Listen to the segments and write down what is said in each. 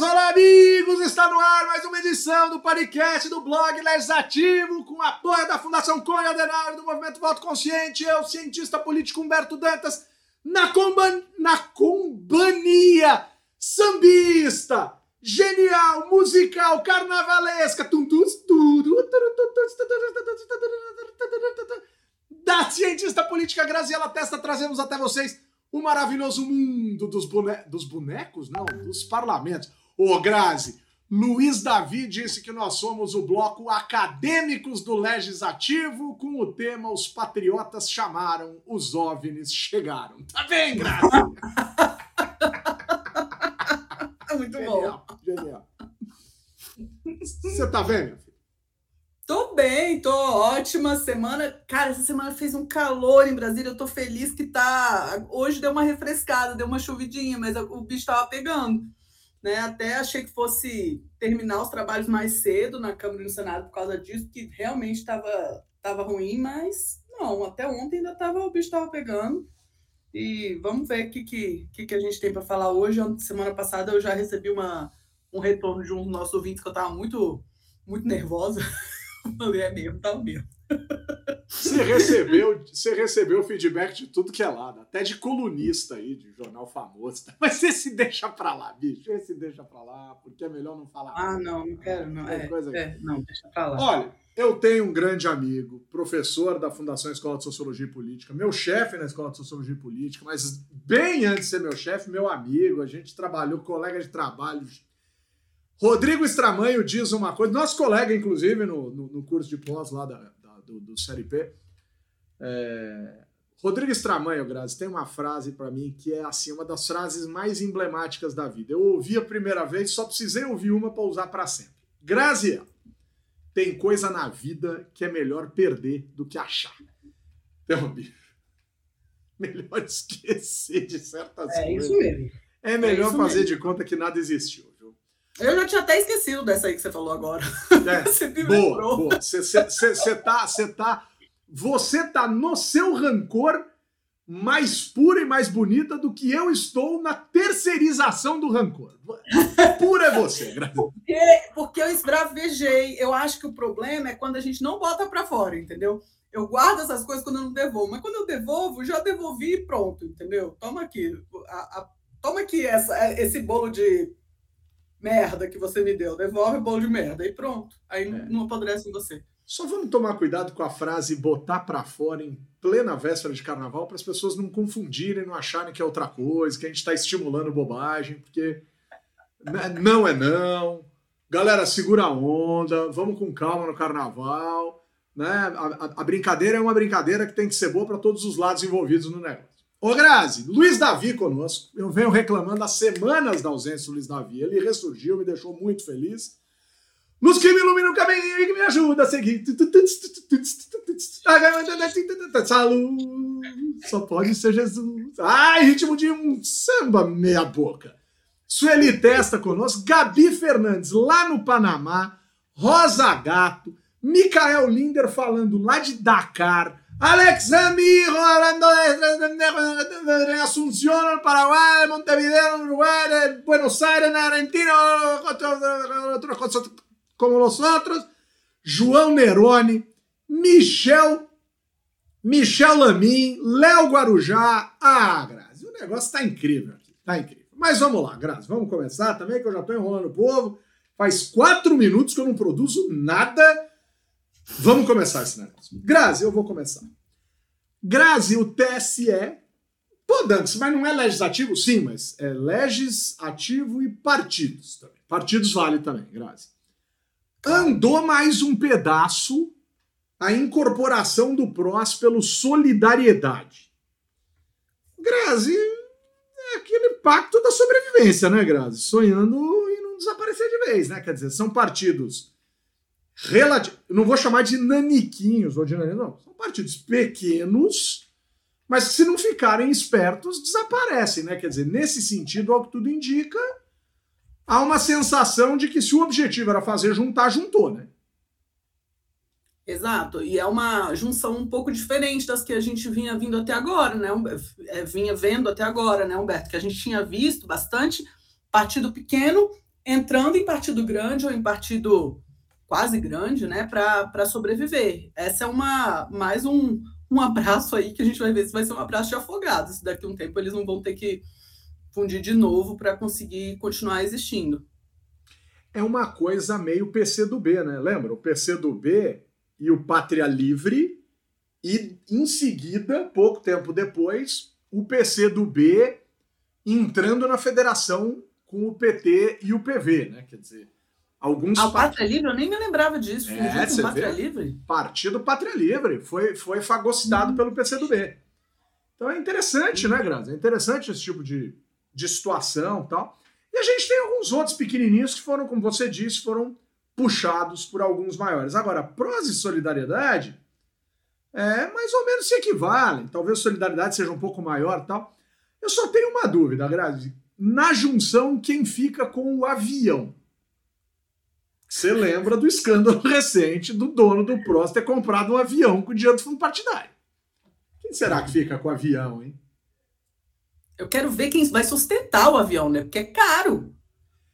olá amigos! Está no ar mais uma edição do podcast do blog Legislativo com apoio da Fundação Cunha Adenauer do Movimento Voto Consciente. Eu, cientista político Humberto Dantas, na, comban... na companhia sambista, genial, musical, carnavalesca, da cientista política Graziela Testa, trazemos até vocês o maravilhoso mundo dos, bone... dos bonecos, não, dos parlamentos. Ô, Grazi, Luiz Davi disse que nós somos o bloco Acadêmicos do Legislativo com o tema Os Patriotas Chamaram, os OVNIs Chegaram. Tá bem, Grazi? Muito genial, bom. Genial. Você tá vendo? Tô bem, tô ótima semana. Cara, essa semana fez um calor em Brasília. Eu tô feliz que tá. Hoje deu uma refrescada, deu uma chuvidinha, mas o bicho tava pegando. Né? Até achei que fosse terminar os trabalhos mais cedo na Câmara e no Senado por causa disso, que realmente estava tava ruim, mas não, até ontem ainda tava, o bicho estava pegando. E vamos ver o que, que, que a gente tem para falar hoje. Semana passada eu já recebi uma, um retorno de um dos nossos ouvintes que eu estava muito, muito nervosa. Falei, é mesmo, tá mesmo. Você recebeu, você recebeu feedback de tudo que é lado, até de colunista aí, de jornal famoso. Mas esse deixa pra lá, bicho. Esse deixa pra lá, porque é melhor não falar. Ah, não, não quero, não. É, coisa é, não, deixa pra lá. Olha, eu tenho um grande amigo, professor da Fundação Escola de Sociologia e Política, meu chefe na Escola de Sociologia e Política, mas bem antes de ser meu chefe, meu amigo, a gente trabalhou, colega de trabalho, Rodrigo Estramanho diz uma coisa, nosso colega, inclusive, no, no, no curso de pós lá da, do, do Série P. É... Rodrigo Estramanho, Grazi, tem uma frase para mim que é assim uma das frases mais emblemáticas da vida. Eu ouvi a primeira vez, só precisei ouvir uma para usar para sempre. Grazi, tem coisa na vida que é melhor perder do que achar. Então, melhor esquecer de certas é coisas. Isso mesmo. É melhor é fazer mesmo. de conta que nada existiu. Eu já tinha até esquecido dessa aí que você falou agora. É, você me boa, lembrou. Boa. Você, você, você, tá, você, tá, você tá no seu rancor mais pura e mais bonita do que eu estou na terceirização do rancor. Pura é você, porque, porque eu esbravejei. Eu acho que o problema é quando a gente não bota para fora, entendeu? Eu guardo essas coisas quando eu não devolvo. Mas quando eu devolvo, já devolvi e pronto, entendeu? Toma aqui. A, a, toma aqui essa, esse bolo de merda que você me deu, devolve o bolo de merda e pronto. Aí é. não apodrece em você. Só vamos tomar cuidado com a frase botar para fora em plena véspera de carnaval para as pessoas não confundirem, não acharem que é outra coisa, que a gente está estimulando bobagem, porque não é não. Galera, segura a onda, vamos com calma no carnaval. Né? A, a, a brincadeira é uma brincadeira que tem que ser boa para todos os lados envolvidos no negócio. Ô Grazi, Luiz Davi conosco. Eu venho reclamando há semanas da ausência do Luiz Davi. Ele ressurgiu, me deixou muito feliz. Nos que me ilumina o caminho e que me ajuda a seguir. Saúde, só pode ser Jesus. Ai, ritmo de um samba meia boca. Sueli Testa conosco, Gabi Fernandes lá no Panamá, Rosa Gato, Micael Linder falando lá de Dakar, Alex Amigo, hablando de, de, Asunción, Paraguay, Montevideo, Uruguay, Buenos Aires, Argentina, otros como nosotros. João Neroni, Michel, Michel Lamin, Léo Guarujá. Ah, Grazi, o negócio tá incrível aqui, tá incrível. Mas vamos lá, Grazi, vamos começar também, que eu já tô enrolando o povo. Faz quatro minutos que eu não produzo nada Vamos começar esse negócio. Grazi, eu vou começar. Grazi, o TSE. Pô, Dantes, mas não é legislativo? Sim, mas é legislativo e partidos também. Partidos vale também, Grazi. Andou mais um pedaço a incorporação do PROS pelo Solidariedade. Grazi, é aquele pacto da sobrevivência, né, Grazi? Sonhando em não desaparecer de vez, né? Quer dizer, são partidos relativo, não vou chamar de naniquinhos ou de naniquinhos, não. São partidos pequenos, mas que se não ficarem espertos, desaparecem, né? Quer dizer, nesse sentido, ao que tudo indica, há uma sensação de que se o objetivo era fazer juntar, juntou, né? Exato, e é uma junção um pouco diferente das que a gente vinha vindo até agora, né? É, vinha vendo até agora, né, Humberto? Que a gente tinha visto bastante partido pequeno entrando em partido grande ou em partido quase grande, né, para sobreviver. Essa é uma mais um, um abraço aí que a gente vai ver se vai ser um abraço de afogados. Daqui a um tempo eles não vão ter que fundir de novo para conseguir continuar existindo. É uma coisa meio PC do B, né? Lembra? O PC do B e o Pátria Livre, e em seguida, pouco tempo depois, o PC do B entrando na federação com o PT e o PV, né? Quer dizer, alguns. Ah, o Pátria Livre, eu nem me lembrava disso. É, com Pátria Livre? Partido Pátria Livre foi, foi fagocitado hum. pelo PCdoB. Então é interessante, né, Grazi? É interessante esse tipo de, de situação tal. E a gente tem alguns outros pequenininhos que foram, como você disse, foram puxados por alguns maiores. Agora, prós e solidariedade é, mais ou menos se equivalem. Talvez solidariedade seja um pouco maior tal. Eu só tenho uma dúvida, Grazi. Na junção, quem fica com o avião? Você lembra do escândalo recente do dono do PROS ter comprado um avião com dinheiro do fundo partidário. Quem será que fica com o avião, hein? Eu quero ver quem vai sustentar o avião, né? Porque é caro.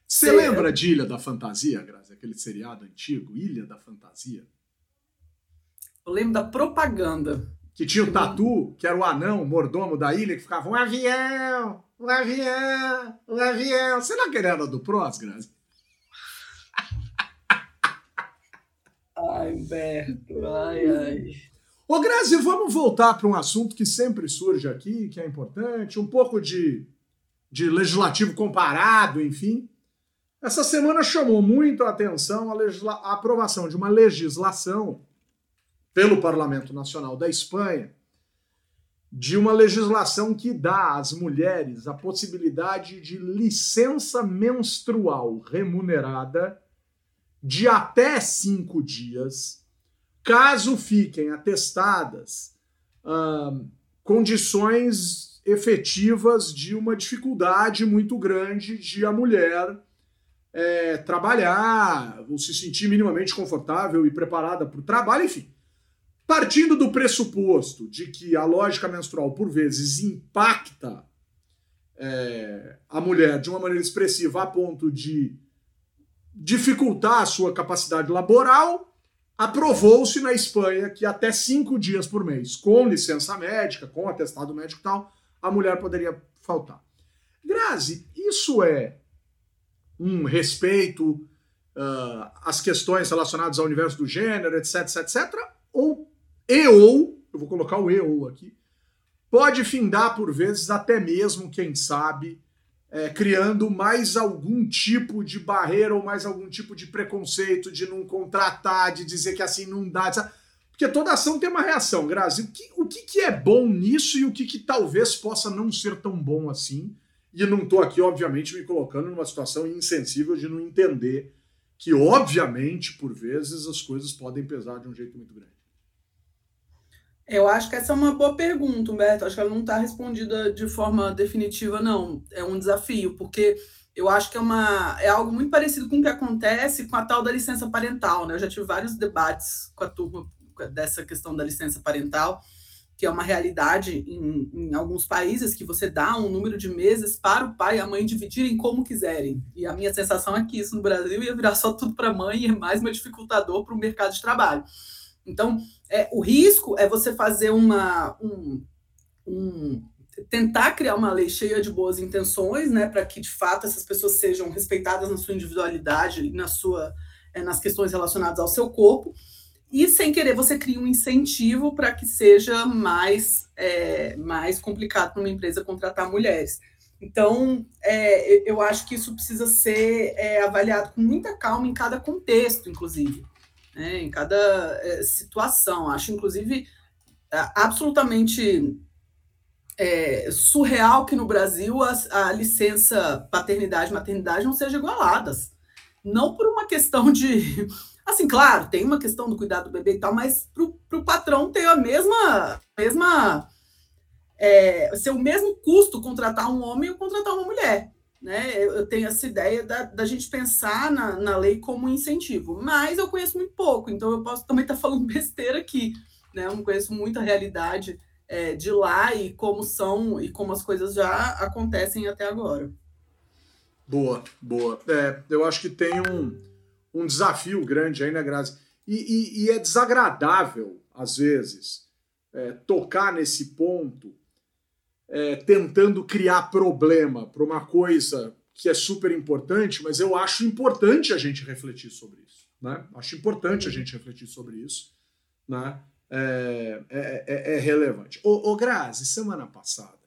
Você lembra de Ilha da Fantasia, Grazi? Aquele seriado antigo, Ilha da Fantasia? Eu lembro da propaganda. Que tinha o Tatu, que era o anão, o mordomo da ilha, que ficava um avião, um avião, um avião. Será que ele era do PROS, Grazi? Ai, Beto, ai, ai. Ô, Grazi, vamos voltar para um assunto que sempre surge aqui, que é importante, um pouco de, de legislativo comparado, enfim. Essa semana chamou muito a atenção a, a aprovação de uma legislação pelo Parlamento Nacional da Espanha de uma legislação que dá às mulheres a possibilidade de licença menstrual remunerada de até cinco dias, caso fiquem atestadas condições efetivas de uma dificuldade muito grande de a mulher é, trabalhar, ou se sentir minimamente confortável e preparada para o trabalho, enfim. Partindo do pressuposto de que a lógica menstrual, por vezes, impacta é, a mulher de uma maneira expressiva a ponto de dificultar a sua capacidade laboral, aprovou-se na Espanha que até cinco dias por mês, com licença médica, com atestado médico e tal, a mulher poderia faltar. Grazi, isso é um respeito uh, às questões relacionadas ao universo do gênero, etc, etc, etc, ou e ou, eu vou colocar o e ou aqui, pode findar por vezes até mesmo, quem sabe, é, criando mais algum tipo de barreira ou mais algum tipo de preconceito de não contratar, de dizer que assim não dá. Sabe? Porque toda ação tem uma reação, Grazi. O que, o que, que é bom nisso e o que, que talvez possa não ser tão bom assim? E não estou aqui, obviamente, me colocando numa situação insensível de não entender que, obviamente, por vezes as coisas podem pesar de um jeito muito grande. Eu acho que essa é uma boa pergunta, Humberto. Acho que ela não está respondida de forma definitiva, não. É um desafio, porque eu acho que é, uma, é algo muito parecido com o que acontece com a tal da licença parental. Né? Eu já tive vários debates com a turma dessa questão da licença parental, que é uma realidade em, em alguns países que você dá um número de meses para o pai e a mãe dividirem como quiserem. E a minha sensação é que isso no Brasil ia virar só tudo para a mãe e é mais uma dificultador para o mercado de trabalho. Então, é, o risco é você fazer uma. Um, um, tentar criar uma lei cheia de boas intenções, né, para que de fato essas pessoas sejam respeitadas na sua individualidade e na sua, é, nas questões relacionadas ao seu corpo, e sem querer você cria um incentivo para que seja mais, é, mais complicado para uma empresa contratar mulheres. Então, é, eu acho que isso precisa ser é, avaliado com muita calma em cada contexto, inclusive né, em cada é, situação. Acho, inclusive, absolutamente é, surreal que no Brasil a, a licença paternidade e maternidade não sejam igualadas. Não por uma questão de. Assim, claro, tem uma questão do cuidado do bebê e tal, mas para o patrão ter a mesma. mesma é, ser o mesmo custo contratar um homem ou contratar uma mulher. Né? Eu tenho essa ideia da, da gente pensar na, na lei como um incentivo, mas eu conheço muito pouco, então eu posso também estar tá falando besteira aqui. Né? Eu não conheço muita realidade é, de lá e como são e como as coisas já acontecem até agora. Boa, boa. É, eu acho que tem um, um desafio grande aí, né, Grazi? E, e, e é desagradável, às vezes, é, tocar nesse ponto, é, tentando criar problema para uma coisa que é super importante, mas eu acho importante a gente refletir sobre isso. Né? Acho importante a gente refletir sobre isso. Né? É, é, é, é relevante. Ô, ô Grazi, semana passada,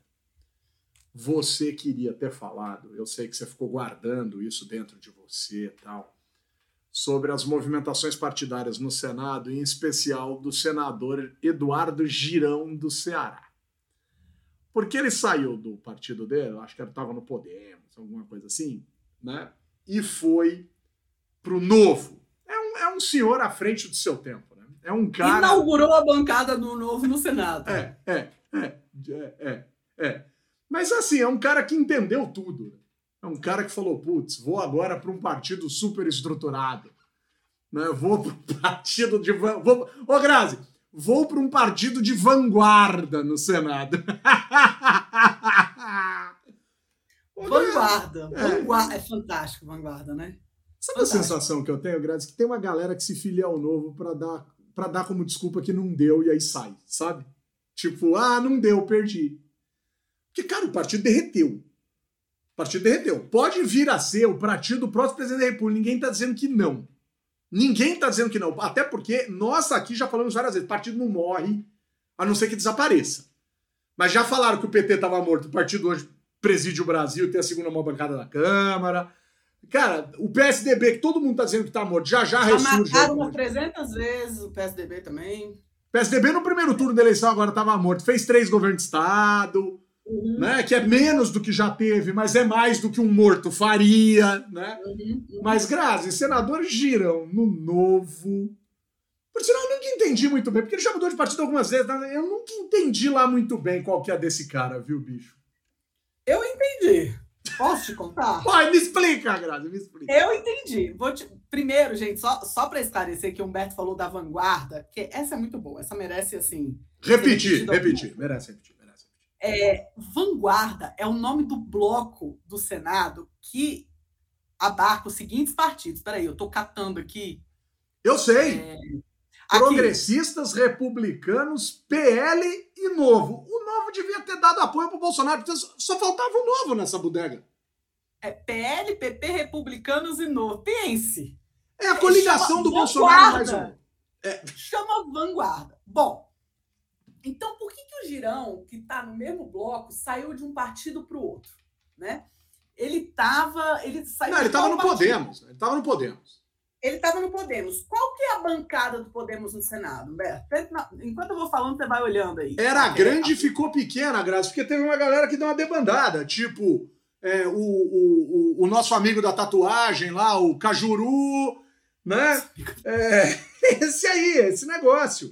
você queria ter falado, eu sei que você ficou guardando isso dentro de você e tal, sobre as movimentações partidárias no Senado, em especial do senador Eduardo Girão do Ceará. Porque ele saiu do partido dele, acho que ele estava no Podemos, alguma coisa assim, né? E foi pro Novo. É um, é um senhor à frente do seu tempo, né? É um cara. Inaugurou a bancada do Novo no Senado. É, é, é, é, é. é. Mas assim, é um cara que entendeu tudo. É um cara que falou: putz, vou agora para um partido super estruturado. Né? Vou um partido de. Vou... Ô, Grazi, vou para um partido de vanguarda no Senado. vanguarda. É. vanguarda. É fantástico, vanguarda, né? Sabe fantástico. a sensação que eu tenho, Grazi? Que tem uma galera que se filia ao novo para dar, pra dar como desculpa que não deu e aí sai, sabe? Tipo, ah, não deu, perdi. Porque, cara, o partido derreteu. O partido derreteu. Pode vir a ser o partido do próximo presidente da República. Ninguém está dizendo que não. Ninguém está dizendo que não. Até porque nós aqui já falamos várias vezes: partido não morre, a não ser que desapareça. Mas já falaram que o PT estava morto, o partido hoje preside o Brasil, tem a segunda mão bancada da Câmara. Cara, o PSDB, que todo mundo está dizendo que está morto, já já, já ressurge. Mataram umas 300 vezes o PSDB também. PSDB no primeiro turno da eleição agora estava morto, fez três governos de Estado uhum. né? Que é menos do que já teve, mas é mais do que um morto faria, né? Uhum. uhum. Mas, Grazi, senadores giram no novo. Por sinal, eu nunca entendi muito bem, porque ele já mudou de partido algumas vezes, né? eu nunca entendi lá muito bem qual que é desse cara, viu, bicho? Eu entendi. Posso te contar? Pode, me explica, Grazi, me explica. Eu entendi. Vou te... Primeiro, gente, só, só para esclarecer que o Humberto falou da vanguarda, que essa é muito boa, essa merece, assim... Repetir, repetir, merece repetir. É, Vanguarda é o nome do bloco do Senado que abarca os seguintes partidos. Peraí, eu estou catando aqui. Eu sei. É, Progressistas, aqui. republicanos, PL e Novo. O Novo devia ter dado apoio para o Bolsonaro, porque só faltava o Novo nessa bodega. É PL, PP, republicanos e Novo. Pense. É a coligação do Bolsonaro mais um. É. Chama Vanguarda. Bom, então, por que, que o Girão, que está no mesmo bloco, saiu de um partido para o outro? Né? Ele estava. Ele saiu Não, ele estava no partido? Podemos. Ele estava no Podemos. Ele estava no Podemos. Qual que é a bancada do Podemos no Senado, Humberto? Enquanto eu vou falando, você vai olhando aí. Era grande e ficou pequena, Graça, porque teve uma galera que deu uma debandada. Tipo, é, o, o, o, o, nosso amigo da tatuagem lá, o Cajuru, né? É, esse aí, esse negócio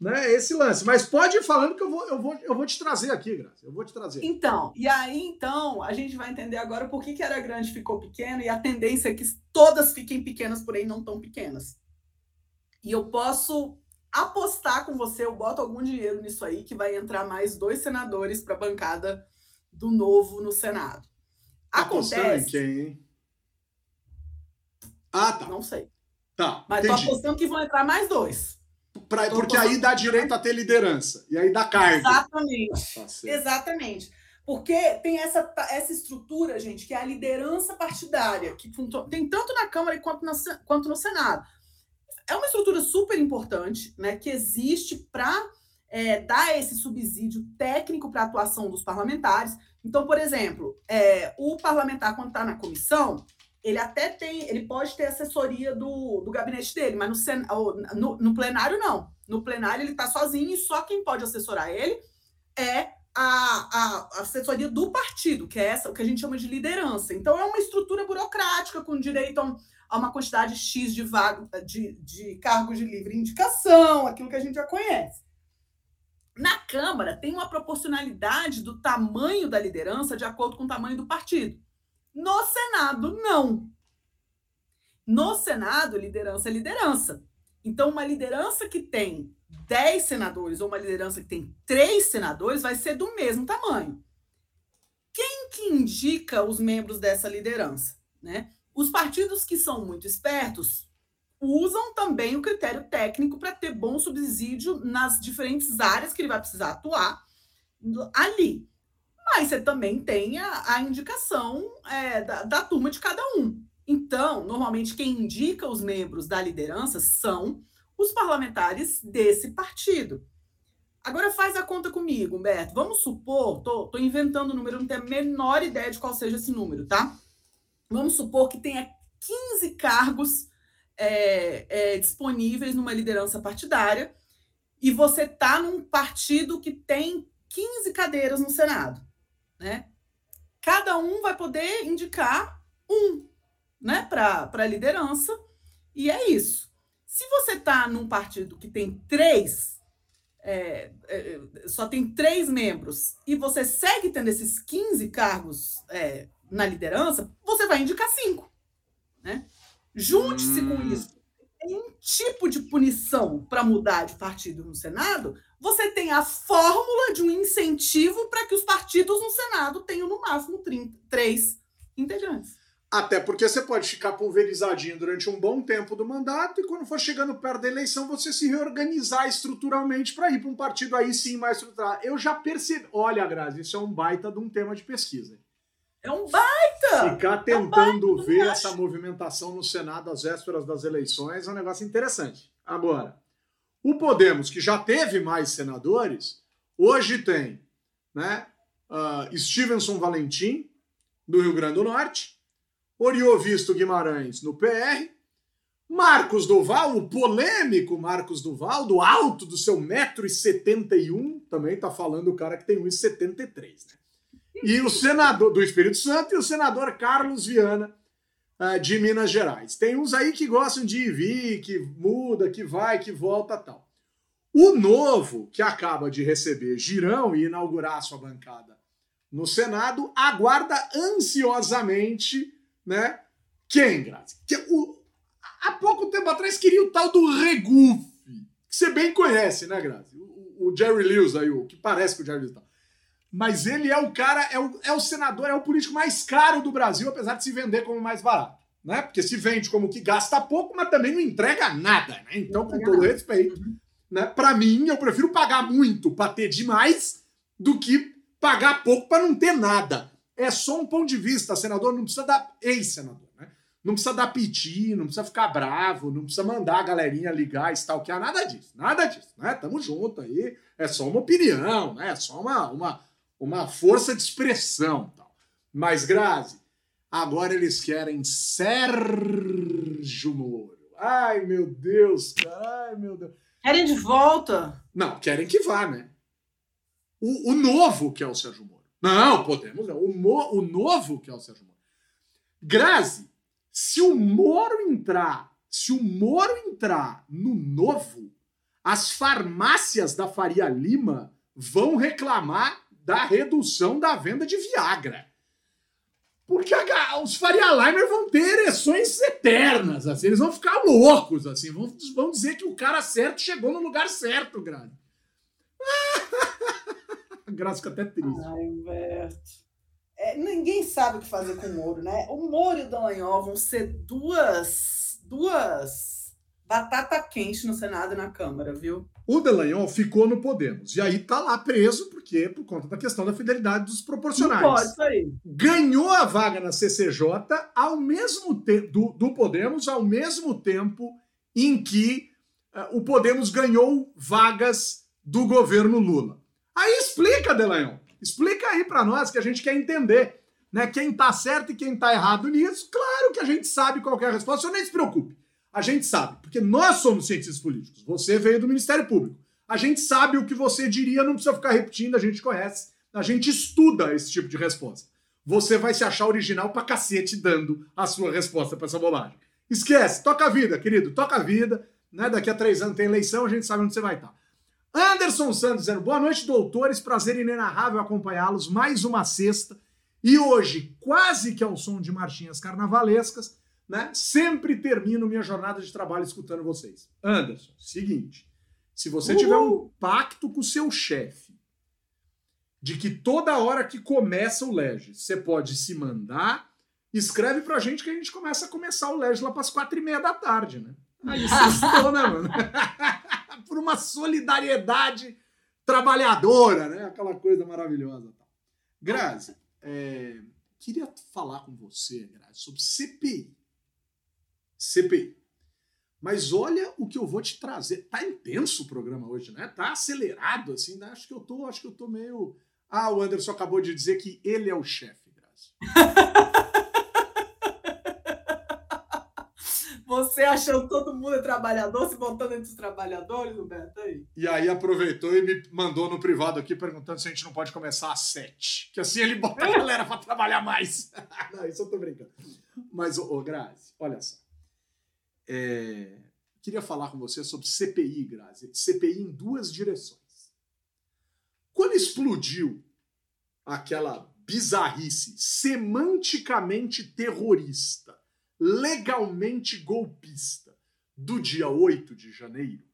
né, esse lance. Mas pode ir falando que eu vou, eu vou, eu vou te trazer aqui, Graça. Eu vou te trazer. Então, e aí então a gente vai entender agora por que, que era grande ficou pequeno e a tendência é que todas fiquem pequenas, porém não tão pequenas. E eu posso apostar com você, eu boto algum dinheiro nisso aí, que vai entrar mais dois senadores para a bancada do novo no Senado. Tá Acontece. Em quem, hein? Ah, tá. Não sei. Tá. Mas entendi. tô apostando que vão entrar mais dois. Pra, porque aí dá direito a ter liderança. E aí dá cargo. Exatamente. Tá Exatamente. Porque tem essa, essa estrutura, gente, que é a liderança partidária, que tem tanto na Câmara quanto, na, quanto no Senado. É uma estrutura super importante, né, que existe para é, dar esse subsídio técnico para a atuação dos parlamentares. Então, por exemplo, é, o parlamentar, quando está na comissão, ele até tem, ele pode ter assessoria do, do gabinete dele, mas no, sen, no, no plenário não. No plenário ele está sozinho e só quem pode assessorar ele é a, a, assessoria do partido, que é essa, o que a gente chama de liderança. Então é uma estrutura burocrática com direito a, uma quantidade X de, vaga, de, de cargos de livre indicação, aquilo que a gente já conhece. Na Câmara tem uma proporcionalidade do tamanho da liderança de acordo com o tamanho do partido. No Senado, não. No Senado, liderança é liderança. Então, uma liderança que tem 10 senadores ou uma liderança que tem 3 senadores vai ser do mesmo tamanho. Quem que indica os membros dessa liderança? Né? Os partidos que são muito espertos usam também o critério técnico para ter bom subsídio nas diferentes áreas que ele vai precisar atuar ali. Mas você também tem a, a indicação é, da, da turma de cada um. Então, normalmente, quem indica os membros da liderança são os parlamentares desse partido. Agora faz a conta comigo, Humberto. Vamos supor, tô, tô inventando o número, não tenho a menor ideia de qual seja esse número, tá? Vamos supor que tenha 15 cargos é, é, disponíveis numa liderança partidária e você tá num partido que tem 15 cadeiras no Senado, né? Cada um vai poder indicar um, né, para a liderança, e é isso. Se você tá num partido que tem três, é, é, só tem três membros, e você segue tendo esses 15 cargos é, na liderança, você vai indicar cinco, né? Junte-se hum. com isso. Um tipo de punição para mudar de partido no Senado. Você tem a fórmula de um incentivo para que os partidos no Senado tenham no máximo 30, três integrantes. Até porque você pode ficar pulverizadinho durante um bom tempo do mandato e quando for chegando perto da eleição você se reorganizar estruturalmente para ir para um partido aí sim mais estruturado. Eu já percebi. Olha, Grazi, isso é um baita de um tema de pesquisa. É um baita! Ficar tentando é um baita, ver essa movimentação no Senado às vésperas das eleições é um negócio interessante. Agora, o Podemos, que já teve mais senadores, hoje tem né, uh, Stevenson Valentim, do Rio Grande do Norte, Oriovisto Guimarães, no PR, Marcos Duval, o polêmico Marcos Duval, do alto do seu 1,71m, também está falando o cara que tem 1,73m, né? E o senador do Espírito Santo e o senador Carlos Viana uh, de Minas Gerais. Tem uns aí que gostam de ir vir, que muda, que vai, que volta tal. O novo, que acaba de receber girão e inaugurar sua bancada no Senado, aguarda ansiosamente, né? Quem, Grazi? Que o, há pouco tempo atrás queria o tal do Regufe, que você bem conhece, né, Grazi? O, o Jerry Lewis aí, o que parece com o Jerry Lewis. Tal mas ele é o cara, é o, é o senador, é o político mais caro do Brasil, apesar de se vender como mais barato. Né? Porque se vende como que gasta pouco, mas também não entrega nada. Né? Então, com todo respeito, né? para mim, eu prefiro pagar muito para ter demais do que pagar pouco para não ter nada. É só um ponto de vista, senador, não precisa dar. Ex-senador, né? Não precisa dar piti, não precisa ficar bravo, não precisa mandar a galerinha ligar, stalkear, nada disso, nada disso, né? Tamo junto aí, é só uma opinião, né? É só uma, uma, uma força de expressão. Tal. Mas, Grazi, agora eles querem Sérgio Moro. Ai, meu Deus, cara. Ai, meu Deus. Querem de volta? Não, querem que vá, né? O, o novo que é o Sérgio Moro. Não, podemos. O, mo, o novo que é o Sérgio Moro. Grazi, se o Moro entrar, se o Moro entrar no novo, as farmácias da Faria Lima vão reclamar da redução da venda de Viagra. Porque a, os Faria Limer vão ter ereções eternas, assim, eles vão ficar loucos, assim, vão, vão dizer que o cara certo chegou no lugar certo. Grazi fica até triste. Ai, Humberto. É, ninguém sabe o que fazer com o Moro, né? O Moro e o Dallagnol vão ser duas, duas batata quente no Senado e na Câmara, viu? O Delanhol ficou no Podemos. E aí tá lá preso, porque por conta da questão da fidelidade dos proporcionais. Não pode isso aí. Ganhou a vaga na CCJ ao mesmo tempo do, do Podemos, ao mesmo tempo em que uh, o Podemos ganhou vagas do governo Lula. Aí explica, Delanhol. Explica aí para nós que a gente quer entender. Né, quem tá certo e quem tá errado nisso, claro que a gente sabe qual é a resposta, você nem se preocupe. A gente sabe, porque nós somos cientistas políticos. Você veio do Ministério Público. A gente sabe o que você diria, não precisa ficar repetindo, a gente conhece. A gente estuda esse tipo de resposta. Você vai se achar original pra cacete dando a sua resposta para essa bobagem. Esquece, toca a vida, querido, toca a vida. Né? Daqui a três anos tem eleição, a gente sabe onde você vai estar. Anderson Santos dizendo, boa noite, doutores. Prazer inenarrável acompanhá-los mais uma sexta. E hoje, quase que ao som de marchinhas carnavalescas, né? Sempre termino minha jornada de trabalho escutando vocês. Anderson, seguinte, se você tiver um pacto com o seu chefe de que toda hora que começa o Lege, você pode se mandar, escreve pra gente que a gente começa a começar o Lege lá para as quatro e meia da tarde, né? Aí sextou, né, mano? Por uma solidariedade trabalhadora, né? Aquela coisa maravilhosa. Grazi, é, queria falar com você, Grazi, sobre CPI. CPI. Mas olha o que eu vou te trazer. Tá intenso o programa hoje, né? Tá acelerado, assim, né? Acho que eu tô, acho que eu tô meio. Ah, o Anderson acabou de dizer que ele é o chefe, Grazi. Você achando todo mundo é trabalhador, se botando entre os trabalhadores, Roberto, aí. E aí aproveitou e me mandou no privado aqui perguntando se a gente não pode começar às sete. Que assim ele bota a galera para trabalhar mais. não, isso eu tô brincando. Mas, ô, ô Grazi, olha só. É... Queria falar com você sobre CPI, Grazi. CPI em duas direções. Quando explodiu aquela bizarrice semanticamente terrorista legalmente golpista do dia 8 de janeiro,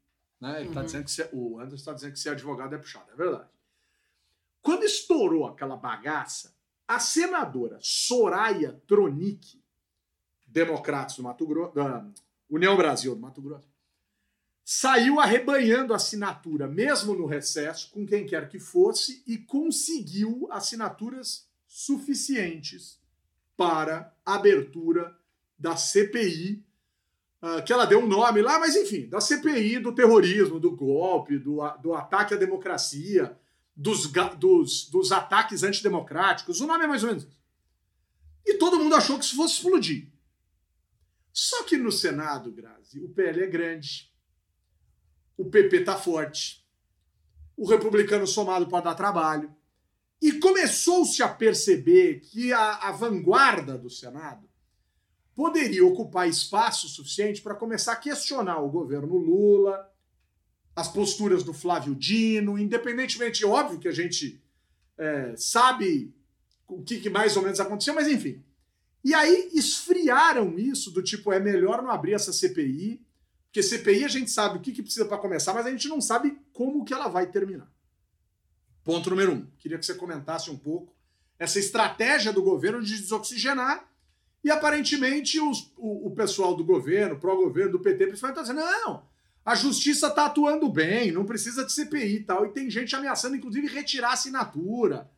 né? Ele tá uhum. dizendo que se, o Anderson está dizendo que ser advogado é puxado, é verdade. Quando estourou aquela bagaça, a senadora Soraya Tronic, Democratas do Mato Grosso, União Brasil do Mato Grosso, saiu arrebanhando assinatura, mesmo no recesso, com quem quer que fosse, e conseguiu assinaturas suficientes para abertura da CPI, ah, que ela deu um nome lá, mas enfim, da CPI do terrorismo, do golpe, do, do ataque à democracia, dos, dos, dos ataques antidemocráticos, o nome é mais ou menos isso. E todo mundo achou que isso fosse explodir. Só que no Senado, Grazi, o PL é grande, o PP tá forte, o republicano somado pode dar trabalho. E começou-se a perceber que a, a vanguarda do Senado poderia ocupar espaço suficiente para começar a questionar o governo Lula, as posturas do Flávio Dino, independentemente, óbvio que a gente é, sabe o que, que mais ou menos aconteceu, mas enfim. E aí esfriaram isso do tipo, é melhor não abrir essa CPI, porque CPI a gente sabe o que, que precisa para começar, mas a gente não sabe como que ela vai terminar. Ponto número um. Queria que você comentasse um pouco essa estratégia do governo de desoxigenar e aparentemente os, o, o, pessoal do governo, pró-governo, do PT, principalmente, está dizendo: não, a justiça está atuando bem, não precisa de CPI e tal. E tem gente ameaçando, inclusive, retirar a assinatura.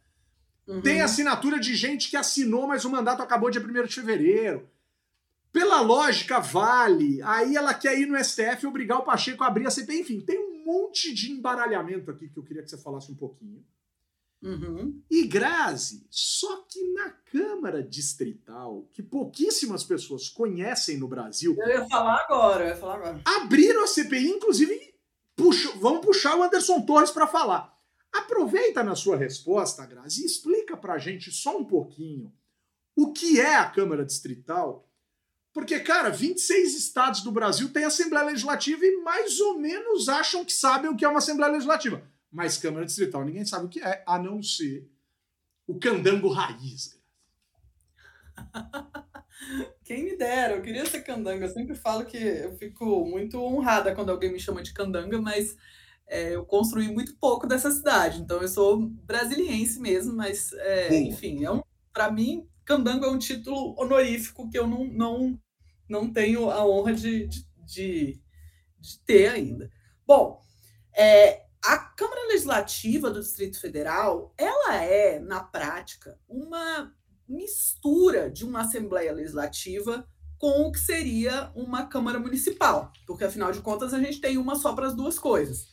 Uhum. Tem assinatura de gente que assinou, mas o mandato acabou dia 1 de fevereiro. Pela lógica, vale. Aí ela quer ir no STF e obrigar o Pacheco a abrir a CPI. Enfim, tem um monte de embaralhamento aqui que eu queria que você falasse um pouquinho. Uhum. E Grazi, só que na Câmara Distrital, que pouquíssimas pessoas conhecem no Brasil. Eu ia falar agora, eu ia falar agora. Abriram a CPI, inclusive, vamos puxar o Anderson Torres para falar. Aproveita na sua resposta, Grazi, e explica para a gente só um pouquinho o que é a Câmara Distrital. Porque, cara, 26 estados do Brasil têm Assembleia Legislativa e mais ou menos acham que sabem o que é uma Assembleia Legislativa. Mas Câmara Distrital ninguém sabe o que é, a não ser o candango raiz. Quem me dera, eu queria ser candanga. Eu sempre falo que eu fico muito honrada quando alguém me chama de candanga, mas é, eu construí muito pouco dessa cidade. Então eu sou brasiliense mesmo, mas é, enfim, é um, para mim, candango é um título honorífico que eu não, não, não tenho a honra de, de, de, de ter ainda. Bom, é, a Câmara Legislativa do Distrito Federal, ela é, na prática, uma mistura de uma Assembleia Legislativa com o que seria uma Câmara Municipal, porque afinal de contas a gente tem uma só para as duas coisas,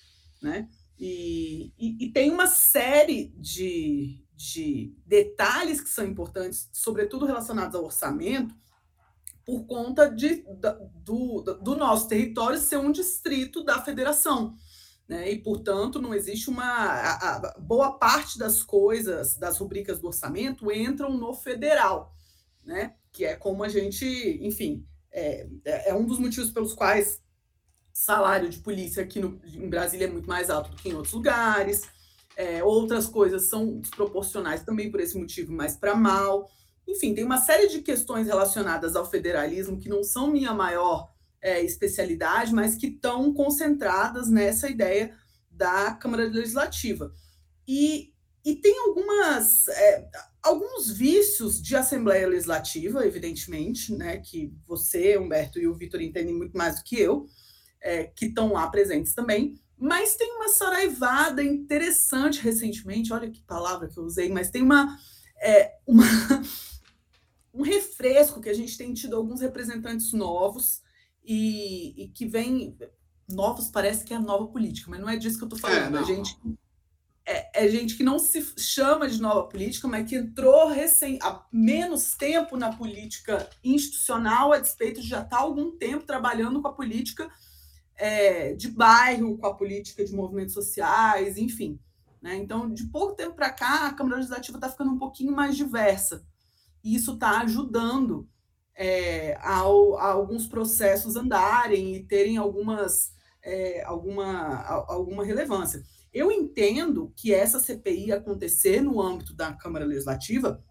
né? E, e, e tem uma série de, de detalhes que são importantes, sobretudo relacionados ao orçamento, por conta de, do, do nosso território ser um distrito da federação né? E, portanto, não existe uma. A, a, boa parte das coisas, das rubricas do orçamento, entram no federal, né? Que é como a gente, enfim, é, é, é um dos motivos pelos quais salário de polícia aqui no, em Brasília é muito mais alto do que em outros lugares. É, outras coisas são desproporcionais também por esse motivo, mas para mal. Enfim, tem uma série de questões relacionadas ao federalismo que não são minha maior é, especialidade, mas que estão concentradas nessa ideia da Câmara Legislativa. E e tem algumas é, alguns vícios de Assembleia Legislativa, evidentemente, né, que você, Humberto e o Vitor entendem muito mais do que eu, é, que estão lá presentes também. Mas tem uma saraivada interessante recentemente, olha que palavra que eu usei, mas tem uma, é, uma um refresco que a gente tem tido alguns representantes novos e, e que vem novos parece que é a nova política, mas não é disso que eu estou falando. É, a gente é, é, gente que não se chama de nova política, mas que entrou recém, há menos tempo na política institucional, a despeito de já estar há algum tempo trabalhando com a política é, de bairro, com a política de movimentos sociais, enfim. Né? Então, de pouco tempo para cá, a Câmara Legislativa está ficando um pouquinho mais diversa. E isso está ajudando é, ao, a alguns processos andarem e terem algumas, é, alguma, alguma relevância. Eu entendo que essa CPI acontecer no âmbito da Câmara Legislativa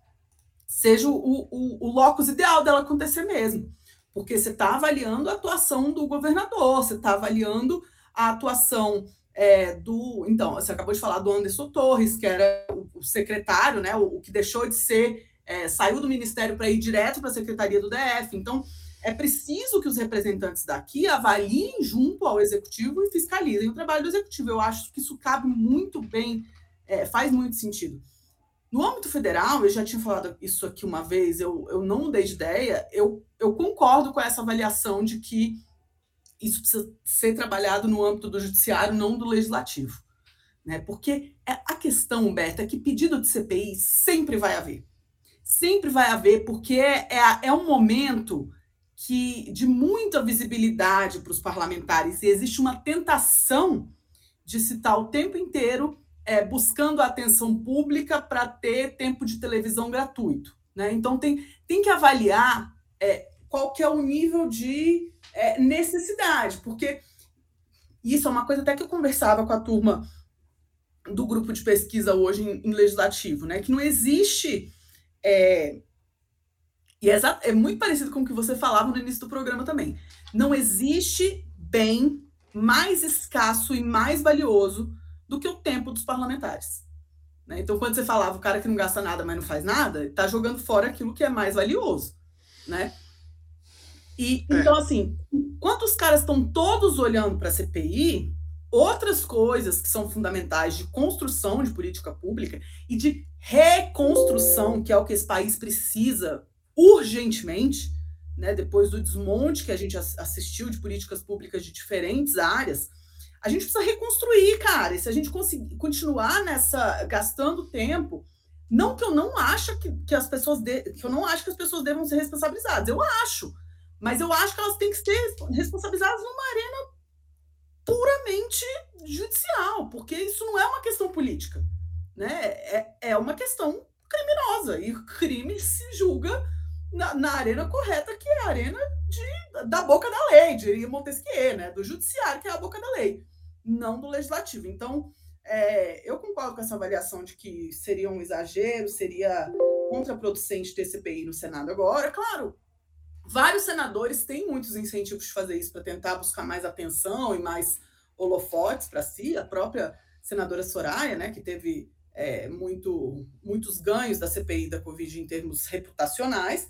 seja o, o, o locus ideal dela acontecer mesmo, porque você está avaliando a atuação do governador, você está avaliando a atuação é, do. Então, você acabou de falar do Anderson Torres, que era o, secretário, né, o, o que deixou de ser, é, saiu do ministério para ir direto para a secretaria do DF. Então, é preciso que os representantes daqui avaliem junto ao executivo e fiscalizem o trabalho do executivo. Eu acho que isso cabe muito bem, é, faz muito sentido. No âmbito federal, eu já tinha falado isso aqui uma vez, eu, eu não mudei de ideia, eu, eu concordo com essa avaliação de que isso precisa ser trabalhado no âmbito do judiciário, não do legislativo. Né? Porque é, a questão, Humberto, é que pedido de CPI sempre vai haver. Sempre vai haver, porque é, é, é um momento que de muita visibilidade para os parlamentares e existe uma tentação de estar o tempo inteiro é, buscando a atenção pública para ter tempo de televisão gratuito. Né? Então tem, tem que avaliar é, qual que é o nível de é, necessidade, porque isso é uma coisa até que eu conversava com a turma do grupo de pesquisa hoje em, em legislativo, né? Que não existe é, e é, é muito parecido com o que você falava no início do programa também. Não existe bem mais escasso e mais valioso do que o tempo dos parlamentares. Né? Então, quando você falava o cara que não gasta nada, mas não faz nada, está jogando fora aquilo que é mais valioso. Né? E é. então, assim, enquanto os caras estão todos olhando para a CPI, outras coisas que são fundamentais de construção de política pública e de reconstrução, que é o que esse país precisa urgentemente, né, depois do desmonte que a gente assistiu de políticas públicas de diferentes áreas, a gente precisa reconstruir, cara. E se a gente conseguir continuar nessa gastando tempo, não que eu não acho que, que as pessoas de, que eu não acho que as pessoas devam ser responsabilizadas, eu acho, mas eu acho que elas têm que ser responsabilizadas numa arena puramente judicial, porque isso não é uma questão política, né? É, é uma questão criminosa e crime se julga na, na, arena correta, que é a arena de, da boca da lei, diria Montesquieu, né? do judiciário, que é a boca da lei, não do legislativo. Então, é, eu concordo com essa avaliação de que seria um exagero, seria contraproducente ter CPI no Senado agora. Claro, vários senadores têm muitos incentivos de fazer isso para tentar buscar mais atenção e mais holofotes para si. A própria senadora Soraya, né, que teve é, muito, muitos ganhos da CPI da Covid em termos reputacionais,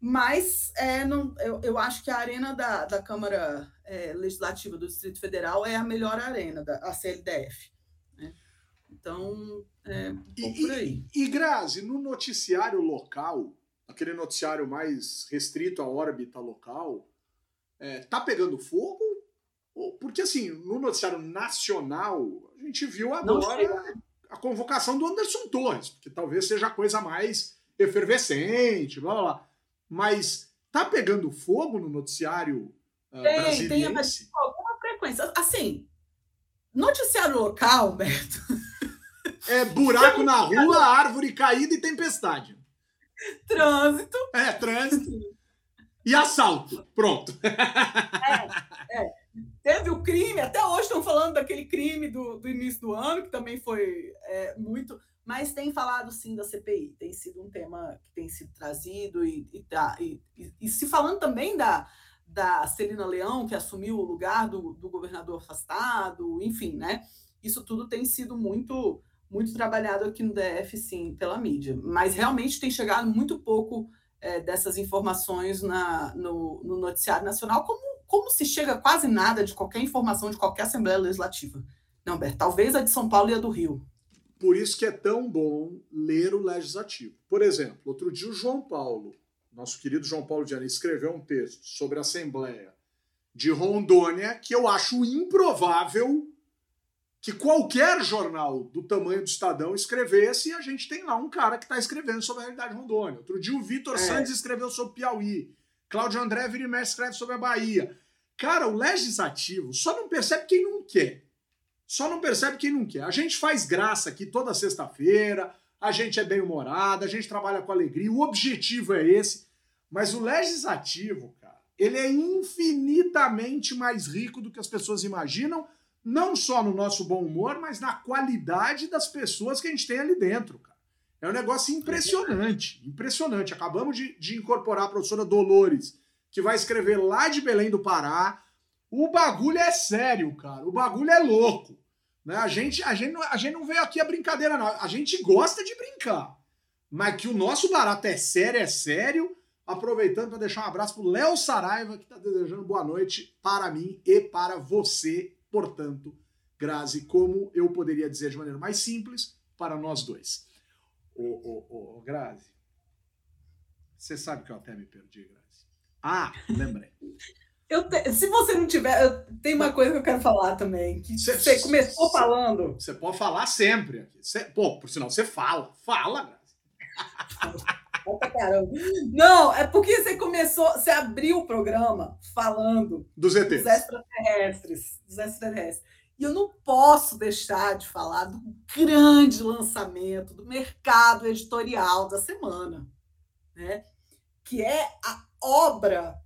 mas é, não, eu, eu acho que a arena da, da Câmara é, Legislativa do Distrito Federal é a melhor arena, da, a CLDF. Né? Então, é um pouco por aí. E, e Grazi, no noticiário local, aquele noticiário mais restrito à órbita local, é, tá pegando fogo? Porque, assim, no noticiário nacional, a gente viu agora a convocação do Anderson Torres, que talvez seja a coisa mais efervescente, blá blá blá. Mas tá pegando fogo no noticiário uh, tem, brasiliense? Tem alguma frequência. Assim, noticiário local, Beto. É buraco na rua, árvore caída e tempestade. Trânsito. É, trânsito. E assalto. Pronto. É, é. Teve o crime, até hoje estão falando daquele crime do, do início do ano, que também foi é, muito mas tem falado sim da CPI, tem sido um tema que tem sido trazido e, tá, e, e, e se falando também da, da Celina Leão, que assumiu o lugar do, do governador afastado, enfim, né? Isso tudo tem sido muito muito trabalhado aqui no DF, sim, pela mídia. Mas realmente tem chegado muito pouco é, dessas informações na, no, no, noticiário nacional, como, como se chega quase nada de qualquer informação de qualquer Assembleia Legislativa. Não, Bert, talvez a de São Paulo e a do Rio. Por isso que é tão bom ler o Legislativo. Por exemplo, outro dia o João Paulo, nosso querido João Paulo Diana, escreveu um texto sobre a Assembleia de Rondônia que eu acho improvável que qualquer jornal do tamanho do Estadão escrevesse e a gente tem lá um cara que está escrevendo sobre a realidade Rondônia. Outro dia o Vitor é. Santos escreveu sobre Piauí. Cláudio André Virimé escreve sobre a Bahia. Cara, o legislativo só não percebe quem não quer. Só não percebe quem não quer. A gente faz graça aqui toda sexta-feira, a gente é bem-humorado, a gente trabalha com alegria, o objetivo é esse. Mas o legislativo, cara, ele é infinitamente mais rico do que as pessoas imaginam não só no nosso bom humor, mas na qualidade das pessoas que a gente tem ali dentro, cara. É um negócio impressionante, impressionante. Acabamos de, de incorporar a professora Dolores, que vai escrever lá de Belém do Pará. O bagulho é sério, cara. O bagulho é louco. Né? A, gente, a, gente, a gente não veio aqui a brincadeira, não. A gente gosta de brincar. Mas que o nosso barato é sério, é sério. Aproveitando para deixar um abraço pro Léo Saraiva, que está desejando boa noite para mim e para você, Portanto, Grazi, como eu poderia dizer de maneira mais simples, para nós dois. Ô, ô, ô, Grazi, você sabe que eu até me perdi, Grazi. Ah, lembrei. Te, se você não tiver, eu, tem uma coisa que eu quero falar também. Que cê, você começou falando. Você pode falar sempre. Cê, pô, por sinal, você fala. Fala, caramba. Não, é porque você começou, você abriu o programa falando dos ETs. Dos extraterrestres, dos extraterrestres. E eu não posso deixar de falar do grande lançamento do mercado editorial da semana, né? Que é a obra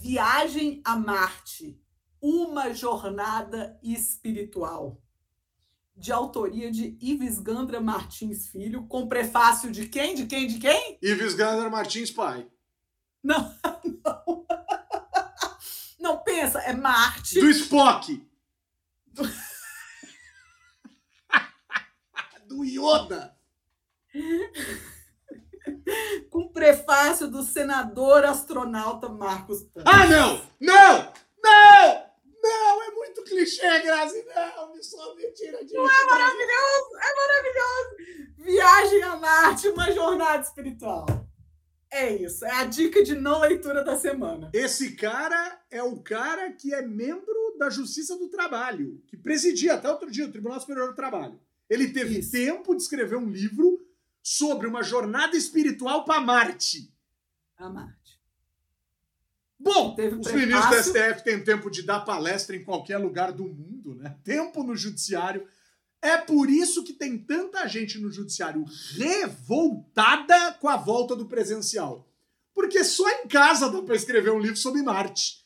Viagem a Marte, uma jornada espiritual de autoria de Ives Gandra Martins Filho, com prefácio de quem? De quem? De quem? Ives Gandra Martins pai. Não, não. Não, pensa, é Marte. Do Spock. Do, do Yoda. com prefácio do senador astronauta Marcos Pontes. Ah, não! Não! Não! Não, é muito clichê, Grazi. Não, me só mentira disso. Não é maravilhoso? É maravilhoso. Viagem a Marte, uma jornada espiritual. É isso. É a dica de não leitura da semana. Esse cara é o cara que é membro da Justiça do Trabalho, que presidia até outro dia o Tribunal Superior do Trabalho. Ele teve isso. tempo de escrever um livro sobre uma jornada espiritual para Marte. A Marte. Bom, os ministros do STF têm tempo de dar palestra em qualquer lugar do mundo, né? Tempo no judiciário. É por isso que tem tanta gente no judiciário revoltada com a volta do presencial. Porque só em casa dá para escrever um livro sobre Marte.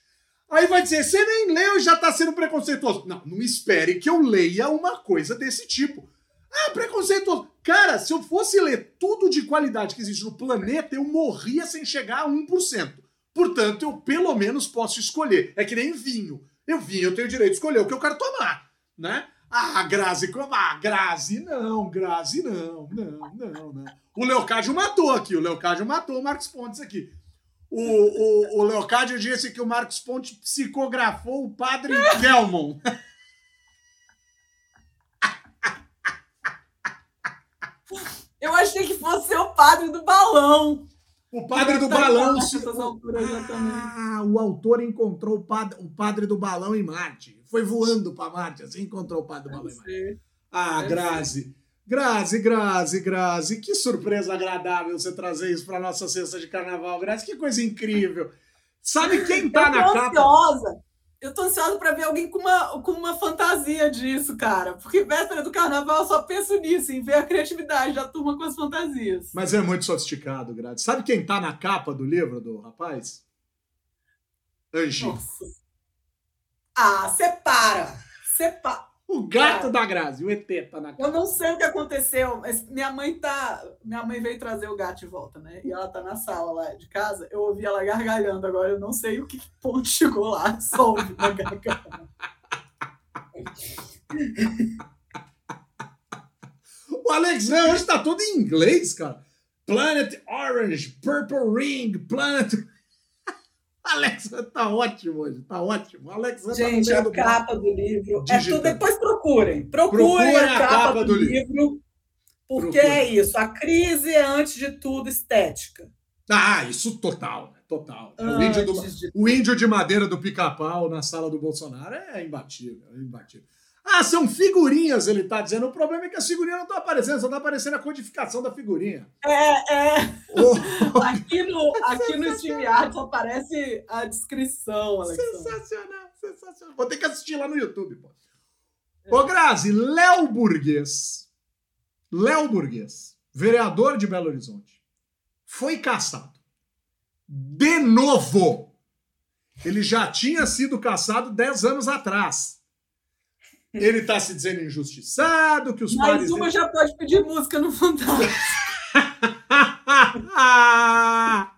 Aí vai dizer, você nem leu e já está sendo preconceituoso. Não, não espere que eu leia uma coisa desse tipo. Ah, preconceituoso. Cara, se eu fosse ler tudo de qualidade que existe no planeta, eu morria sem chegar a 1%. Portanto, eu pelo menos posso escolher. É que nem vinho. Eu vinho, eu tenho direito de escolher o que eu quero tomar, né? Ah, Grazi, ah, Grazi não, Grazi não, não, não, não. O Leocádio matou aqui, o Leocádio matou o Marcos Pontes aqui. O, o, o Leocádio disse que o Marcos Pontes psicografou o padre Kelmon. Eu achei que fosse o padre do balão. O padre do balão. Ah, o autor encontrou o padre, o padre do balão em Marte. Foi voando para Marte, assim encontrou o padre do balão em Marte. Ah, Grazi. Grazi, Grazi, Grazi, que surpresa agradável você trazer isso para nossa cesta de carnaval, Grazi, que coisa incrível. Sabe quem tá na capa? Eu tô ansiosa para ver alguém com uma, com uma fantasia disso, cara. Porque véspera do carnaval eu só penso nisso, em ver a criatividade da turma com as fantasias. Mas é muito sofisticado, Grade. Sabe quem tá na capa do livro do rapaz? Angie. Nossa. Ah, separa! Separa. O gato da Grazi, o ET tá na Eu não sei o que aconteceu, mas minha mãe tá. Minha mãe veio trazer o gato de volta, né? E ela tá na sala lá de casa. Eu ouvi ela gargalhando agora. Eu não sei o que ponto chegou lá. Só ouvi uma gargalhada. O Alex Ray hoje tá todo em inglês, cara. Planet Orange, Purple Ring, Planet. Alex tá ótimo hoje, tá ótimo. Alex tá Gente, tá a capa do livro. É tudo, depois procurem. Procurem Procure a, capa, a capa do, do livro. livro porque é isso. A crise é, antes de tudo, estética. Ah, isso total. Total. O índio, do, de... o índio de madeira do pica-pau na sala do Bolsonaro é imbatível, é imbatível. Ah, são figurinhas, ele está dizendo. O problema é que as figurinhas não estão aparecendo, só está aparecendo a codificação da figurinha. É, é. Oh. aqui no, aqui no StreamYard aparece a descrição, Alexandre. Sensacional, sensacional. Vou ter que assistir lá no YouTube, pô. É. Ô, Grazi, Léo Burguês, Léo Burguês, vereador de Belo Horizonte, foi caçado de novo. Ele já tinha sido caçado 10 anos atrás. Ele está se dizendo injustiçado, que os Mais pares... uma já pode pedir música no Fantástico.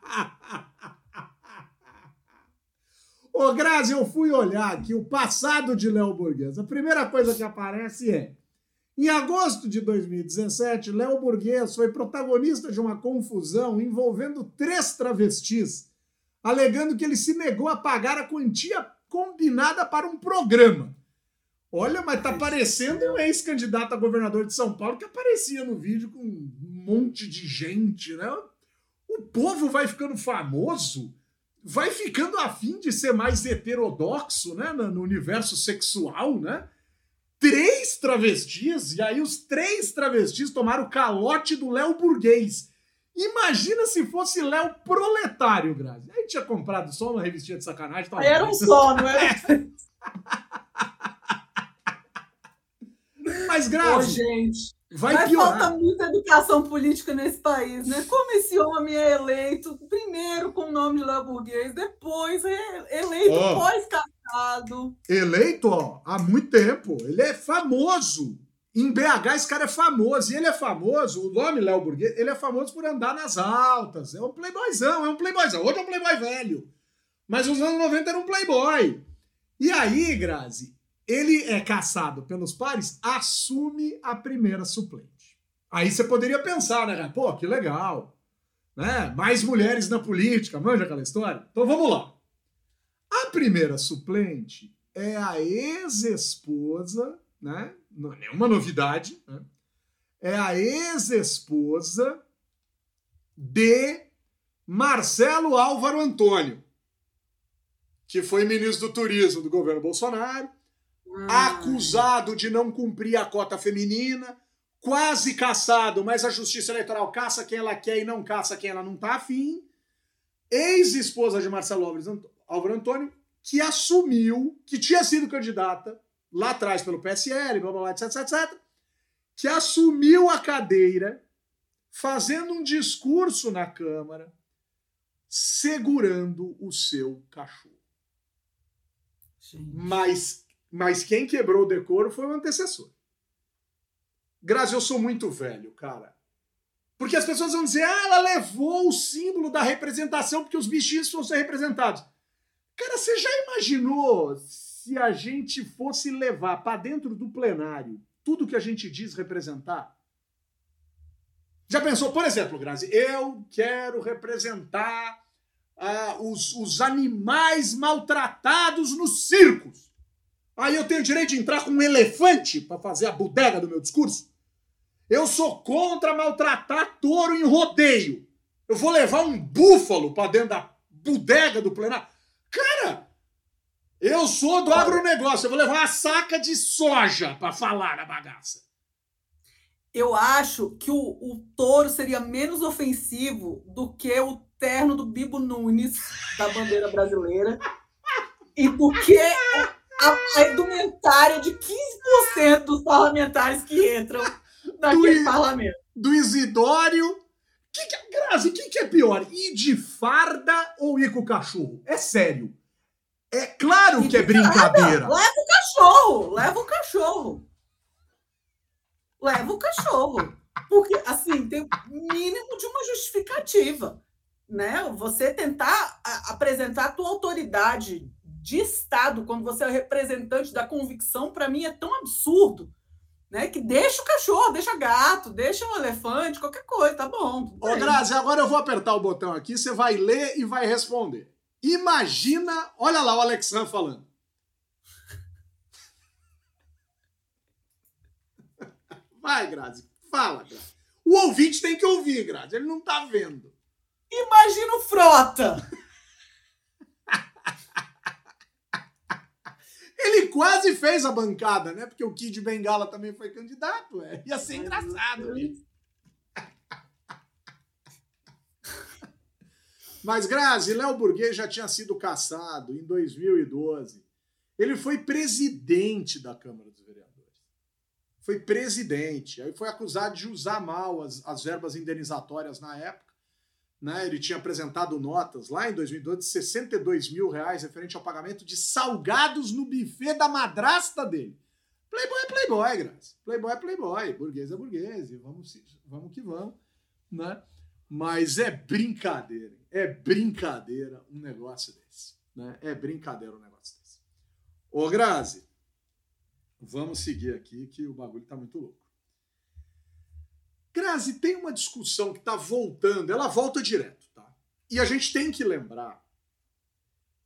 Ô, Grazi, eu fui olhar aqui o passado de Léo Burguês. A primeira coisa que aparece é em agosto de 2017, Léo Burguês foi protagonista de uma confusão envolvendo três travestis, alegando que ele se negou a pagar a quantia combinada para um programa. Olha, mas tá parecendo um ex-candidato a governador de São Paulo que aparecia no vídeo com um monte de gente, né? O povo vai ficando famoso, vai ficando afim de ser mais heterodoxo, né? No universo sexual, né? três travestis, e aí os três travestis tomaram o calote do Léo Burguês. Imagina se fosse Léo Proletário, Grazi. Aí tinha comprado só uma revistinha de sacanagem. Tá era um só, não era? Mas, Grazi, Ô, gente, vai Mas piorar. falta muita educação política nesse país, né? Como esse homem é eleito, primeiro com o nome de Léo Burguês, depois é eleito oh. pós-casado. Eleito, ó, há muito tempo. Ele é famoso. Em BH, esse cara é famoso. E ele é famoso, o nome Léo Burguês, ele é famoso por andar nas altas. É um playboyzão, é um playboyzão. Hoje é um playboy velho. Mas nos anos 90 era um playboy. E aí, Grazi, ele é caçado pelos pares, assume a primeira suplente. Aí você poderia pensar, né? Pô, que legal. Né? Mais mulheres na política, manja aquela história? Então vamos lá. A primeira suplente é a ex-esposa, né? Não é nenhuma novidade, né? É a ex-esposa de Marcelo Álvaro Antônio, que foi ministro do Turismo do governo Bolsonaro, acusado de não cumprir a cota feminina, quase caçado, mas a Justiça Eleitoral caça quem ela quer e não caça quem ela não está afim. Ex-esposa de Marcelo Álvaro Antônio, que assumiu que tinha sido candidata lá atrás pelo PSL, blá blá blá, etc, etc, que assumiu a cadeira fazendo um discurso na Câmara segurando o seu cachorro. Sim. Mas mas quem quebrou o decoro foi o antecessor. Grazi, eu sou muito velho, cara. Porque as pessoas vão dizer, ah, ela levou o símbolo da representação porque os bichinhos vão ser representados. Cara, você já imaginou se a gente fosse levar para dentro do plenário tudo que a gente diz representar? Já pensou, por exemplo, Grazi, eu quero representar ah, os, os animais maltratados nos circos. Aí eu tenho direito de entrar com um elefante para fazer a bodega do meu discurso? Eu sou contra maltratar touro em rodeio. Eu vou levar um búfalo para dentro da bodega do plenário. Cara, eu sou do agronegócio. Eu vou levar uma saca de soja para falar na bagaça. Eu acho que o, o touro seria menos ofensivo do que o terno do Bibo Nunes da bandeira brasileira. e do que a, indumentária de 15% dos parlamentares que entram naquele do, parlamento. Do Isidório. Que que, é, Grazi, o que, que é pior? Ir de farda ou ir com o cachorro? É sério. É claro que é brincadeira. Leva o cachorro, leva o cachorro. Leva o cachorro. Porque, assim, tem o mínimo de uma justificativa. Né? Você tentar apresentar a tua autoridade de Estado, quando você é representante da convicção, para mim é tão absurdo né? Que deixa o cachorro, deixa gato, deixa um elefante, qualquer coisa, tá bom. Ô, Grazi, agora eu vou apertar o botão aqui, você vai ler e vai responder. Imagina, olha lá o Alexandre falando. Vai, Grazi, fala, Grazi. O ouvinte tem que ouvir, Grazi, ele não tá vendo. Imagina o Frota. Ele quase fez a bancada, né? Porque o Kid Bengala também foi candidato. É. Ia ser engraçado isso. Mas, Grazi, Léo Burguês já tinha sido caçado em 2012. Ele foi presidente da Câmara dos Vereadores. Foi presidente. Aí foi acusado de usar mal as, as verbas indenizatórias na época. Né? Ele tinha apresentado notas lá em 2012 de 62 mil reais referente ao pagamento de salgados no buffet da madrasta dele. Playboy é playboy, Grazi. Playboy é playboy. Burguês é burguês. Vamos, vamos que vamos. Né? Mas é brincadeira. É brincadeira um negócio desse. Né? É brincadeira um negócio desse. Ô, Grazi, vamos seguir aqui que o bagulho tá muito louco. Grazi, tem uma discussão que está voltando, ela volta direto, tá? E a gente tem que lembrar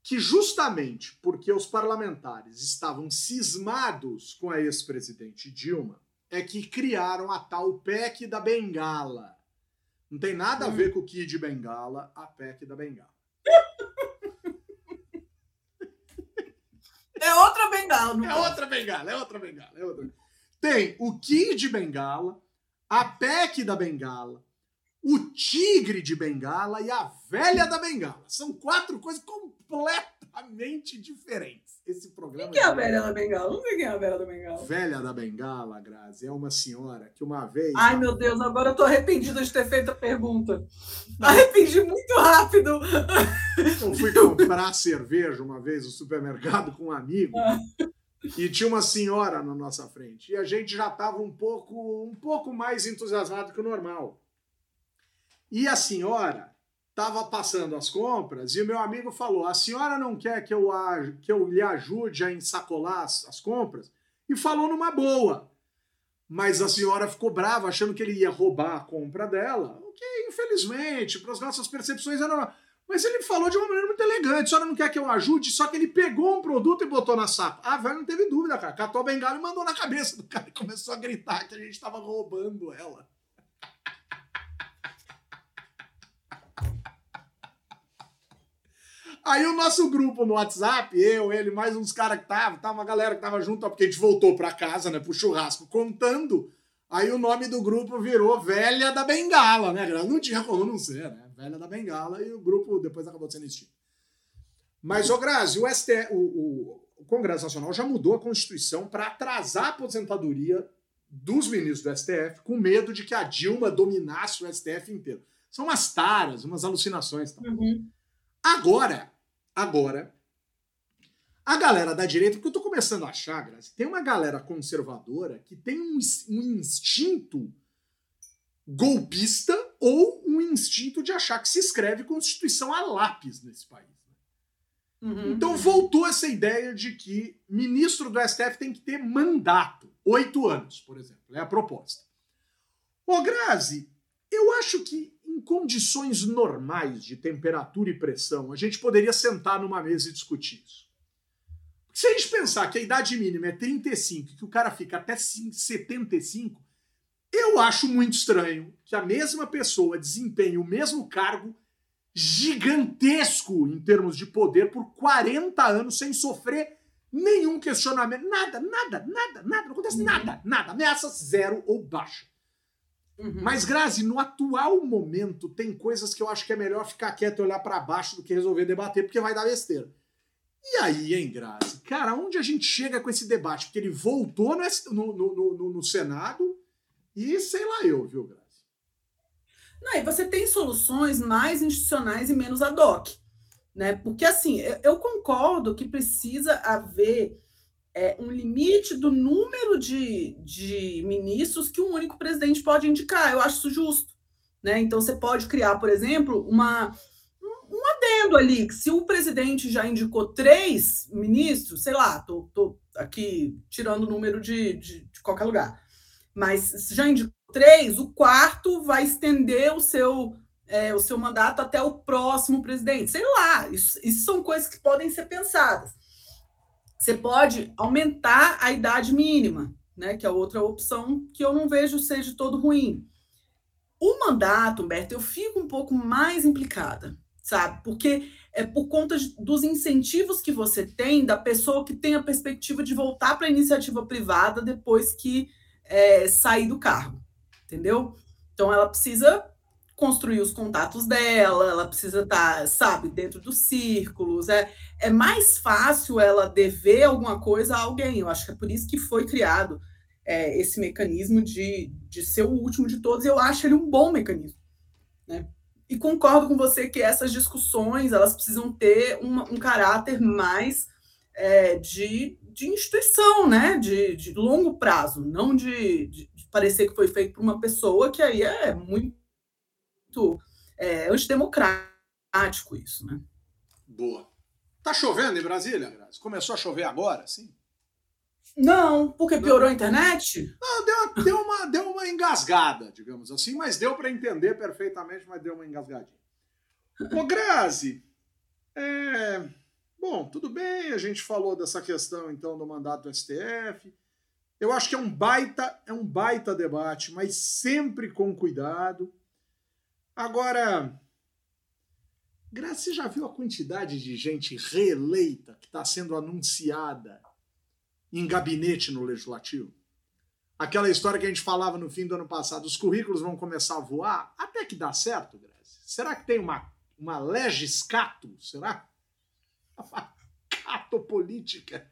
que justamente porque os parlamentares estavam cismados com a ex-presidente Dilma, é que criaram a tal PEC da Bengala. Não tem nada a ver com o Kid Bengala, a PEC da Bengala. É outra bengala, não É outra bengala, é outra bengala, é outra. Tem o Kid Bengala, a PEC da Bengala, o Tigre de Bengala e a Velha da Bengala. São quatro coisas completamente diferentes. Esse programa. Quem é a Velha da Bengala? Não sei quem é a Velha da Bengala. Velha da Bengala, Grazi, é uma senhora que uma vez. Ai, meu Deus, agora eu tô arrependida de ter feito a pergunta. Arrependi muito rápido. Eu fui comprar cerveja uma vez no supermercado com um amigo. E tinha uma senhora na nossa frente. E a gente já estava um pouco, um pouco mais entusiasmado que o normal. E a senhora estava passando as compras e o meu amigo falou: A senhora não quer que eu, que eu lhe ajude a ensacolar as, as compras? E falou numa boa. Mas a senhora ficou brava, achando que ele ia roubar a compra dela. O que, infelizmente, para as nossas percepções era. Mas ele falou de uma maneira muito elegante. A senhora não quer que eu ajude, só que ele pegou um produto e botou na saco. A velha não teve dúvida, cara. Catou a bengala e mandou na cabeça do cara e começou a gritar que a gente estava roubando ela. Aí o nosso grupo no WhatsApp, eu, ele, mais uns caras que tava, tava uma galera que tava junto, porque a gente voltou pra casa, né, pro churrasco, contando. Aí o nome do grupo virou Velha da Bengala, né? Não tinha como não ser, né? Velha da Bengala e o grupo depois acabou sendo extinto. Mas, ô Grazi, o, ST, o, o, Congresso Nacional já mudou a Constituição para atrasar a aposentadoria dos ministros do STF com medo de que a Dilma dominasse o STF inteiro. São umas taras, umas alucinações. Tá? Uhum. Agora, agora, a galera da direita, porque eu tô começando a achar, Grazi, tem uma galera conservadora que tem um, um instinto golpista ou um instinto de achar que se escreve Constituição a lápis nesse país. né? Uhum. Então voltou essa ideia de que ministro do STF tem que ter mandato, oito anos, por exemplo, é a proposta. Ô Grazi, eu acho que em condições normais de temperatura e pressão, a gente poderia sentar numa mesa e discutir isso. Porque se a gente pensar que a idade mínima é 35 e que o cara fica até 5 75, eu acho muito estranho que a mesma pessoa desempenhe o mesmo cargo gigantesco em termos de poder por 40 anos sem sofrer nenhum questionamento. Nada, nada, nada, nada. Não acontece nada, nada. Ameaça zero ou baixa. Uhum. Mas, Grazi, no atual momento, tem coisas que eu acho que é melhor ficar quieto e olhar para baixo do que resolver debater, porque vai dar besteira. E aí, hein, Grazi? Cara, onde a gente chega com esse debate? Porque ele voltou no- no- no- no Senado e sei lá eu, viu, Grazi? Não, e você tem soluções mais institucionais e menos ad hoc. Né? Porque, assim, eu, eu concordo que precisa haver é, um limite do número de, de ministros que um único presidente pode indicar. Eu acho isso justo. Né? Então, você pode criar, por exemplo, uma, um, adendo ali, que se o presidente já indicou três ministros, sei lá, tô aqui tirando o número de, de, de qualquer lugar. Mas já indicou três, o quarto vai estender o seu, é, o seu mandato até o próximo presidente. Sei lá, isso, isso são coisas que podem ser pensadas. Você pode aumentar a idade mínima, né? Que é outra opção que eu não vejo seja todo ruim. O mandato, Humberto, eu fico um pouco mais implicada, sabe? Porque é por conta dos incentivos que você tem da pessoa que tem a perspectiva de voltar para a iniciativa privada depois que é, sair do cargo, entendeu? Então ela precisa construir os contatos dela, ela precisa estar, tá, sabe, dentro dos círculos. É, é mais fácil ela dever alguma coisa a alguém. Eu acho que é por isso que foi criado é, esse mecanismo de, de ser o último de todos. Eu acho ele um bom mecanismo. Né? E concordo com você que essas discussões elas precisam ter uma, um caráter mais é, de, de instituição, né? De, de longo prazo, não de, de, de parecer que foi feito por uma pessoa que aí é muito é, antidemocrático isso, né? Boa. Tá chovendo em Brasília? Começou a chover agora, sim? Não, porque piorou Não. a internet? Não, deu, deu, uma, deu uma engasgada, digamos assim, mas deu para entender perfeitamente, mas deu uma engasgadinha. Ô, Grazi, é... bom, tudo bem, a gente falou dessa questão, então, do mandato do STF. Eu acho que é um baita, é um baita debate, mas sempre com cuidado. Agora, Graça, já viu a quantidade de gente reeleita que está sendo anunciada em gabinete no legislativo? Aquela história que a gente falava no fim do ano passado, os currículos vão começar a voar, até que dá certo, Graça. Será que tem uma, uma legiscato? Será? Uma cato política?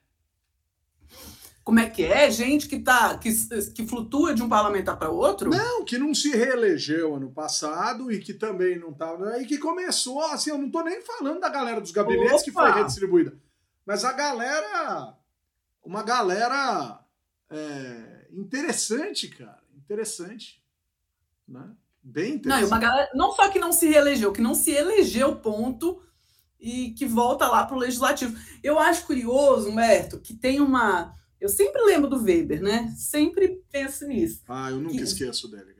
Como é que é? Gente que tá que, que flutua de um parlamentar para outro? Não, que não se reelegeu ano passado e que também não estava. Tá, e que começou, assim, eu não estou nem falando da galera dos gabinetes Opa! que foi redistribuída, mas a galera. Uma galera é, interessante, cara. Interessante. Né? Bem interessante. Não, uma galera, não só que não se reelegeu, que não se elegeu, ponto, e que volta lá para o legislativo. Eu acho curioso, Humberto, que tem uma eu sempre lembro do Weber, né? Sempre penso nisso. Ah, eu nunca que... esqueço dele,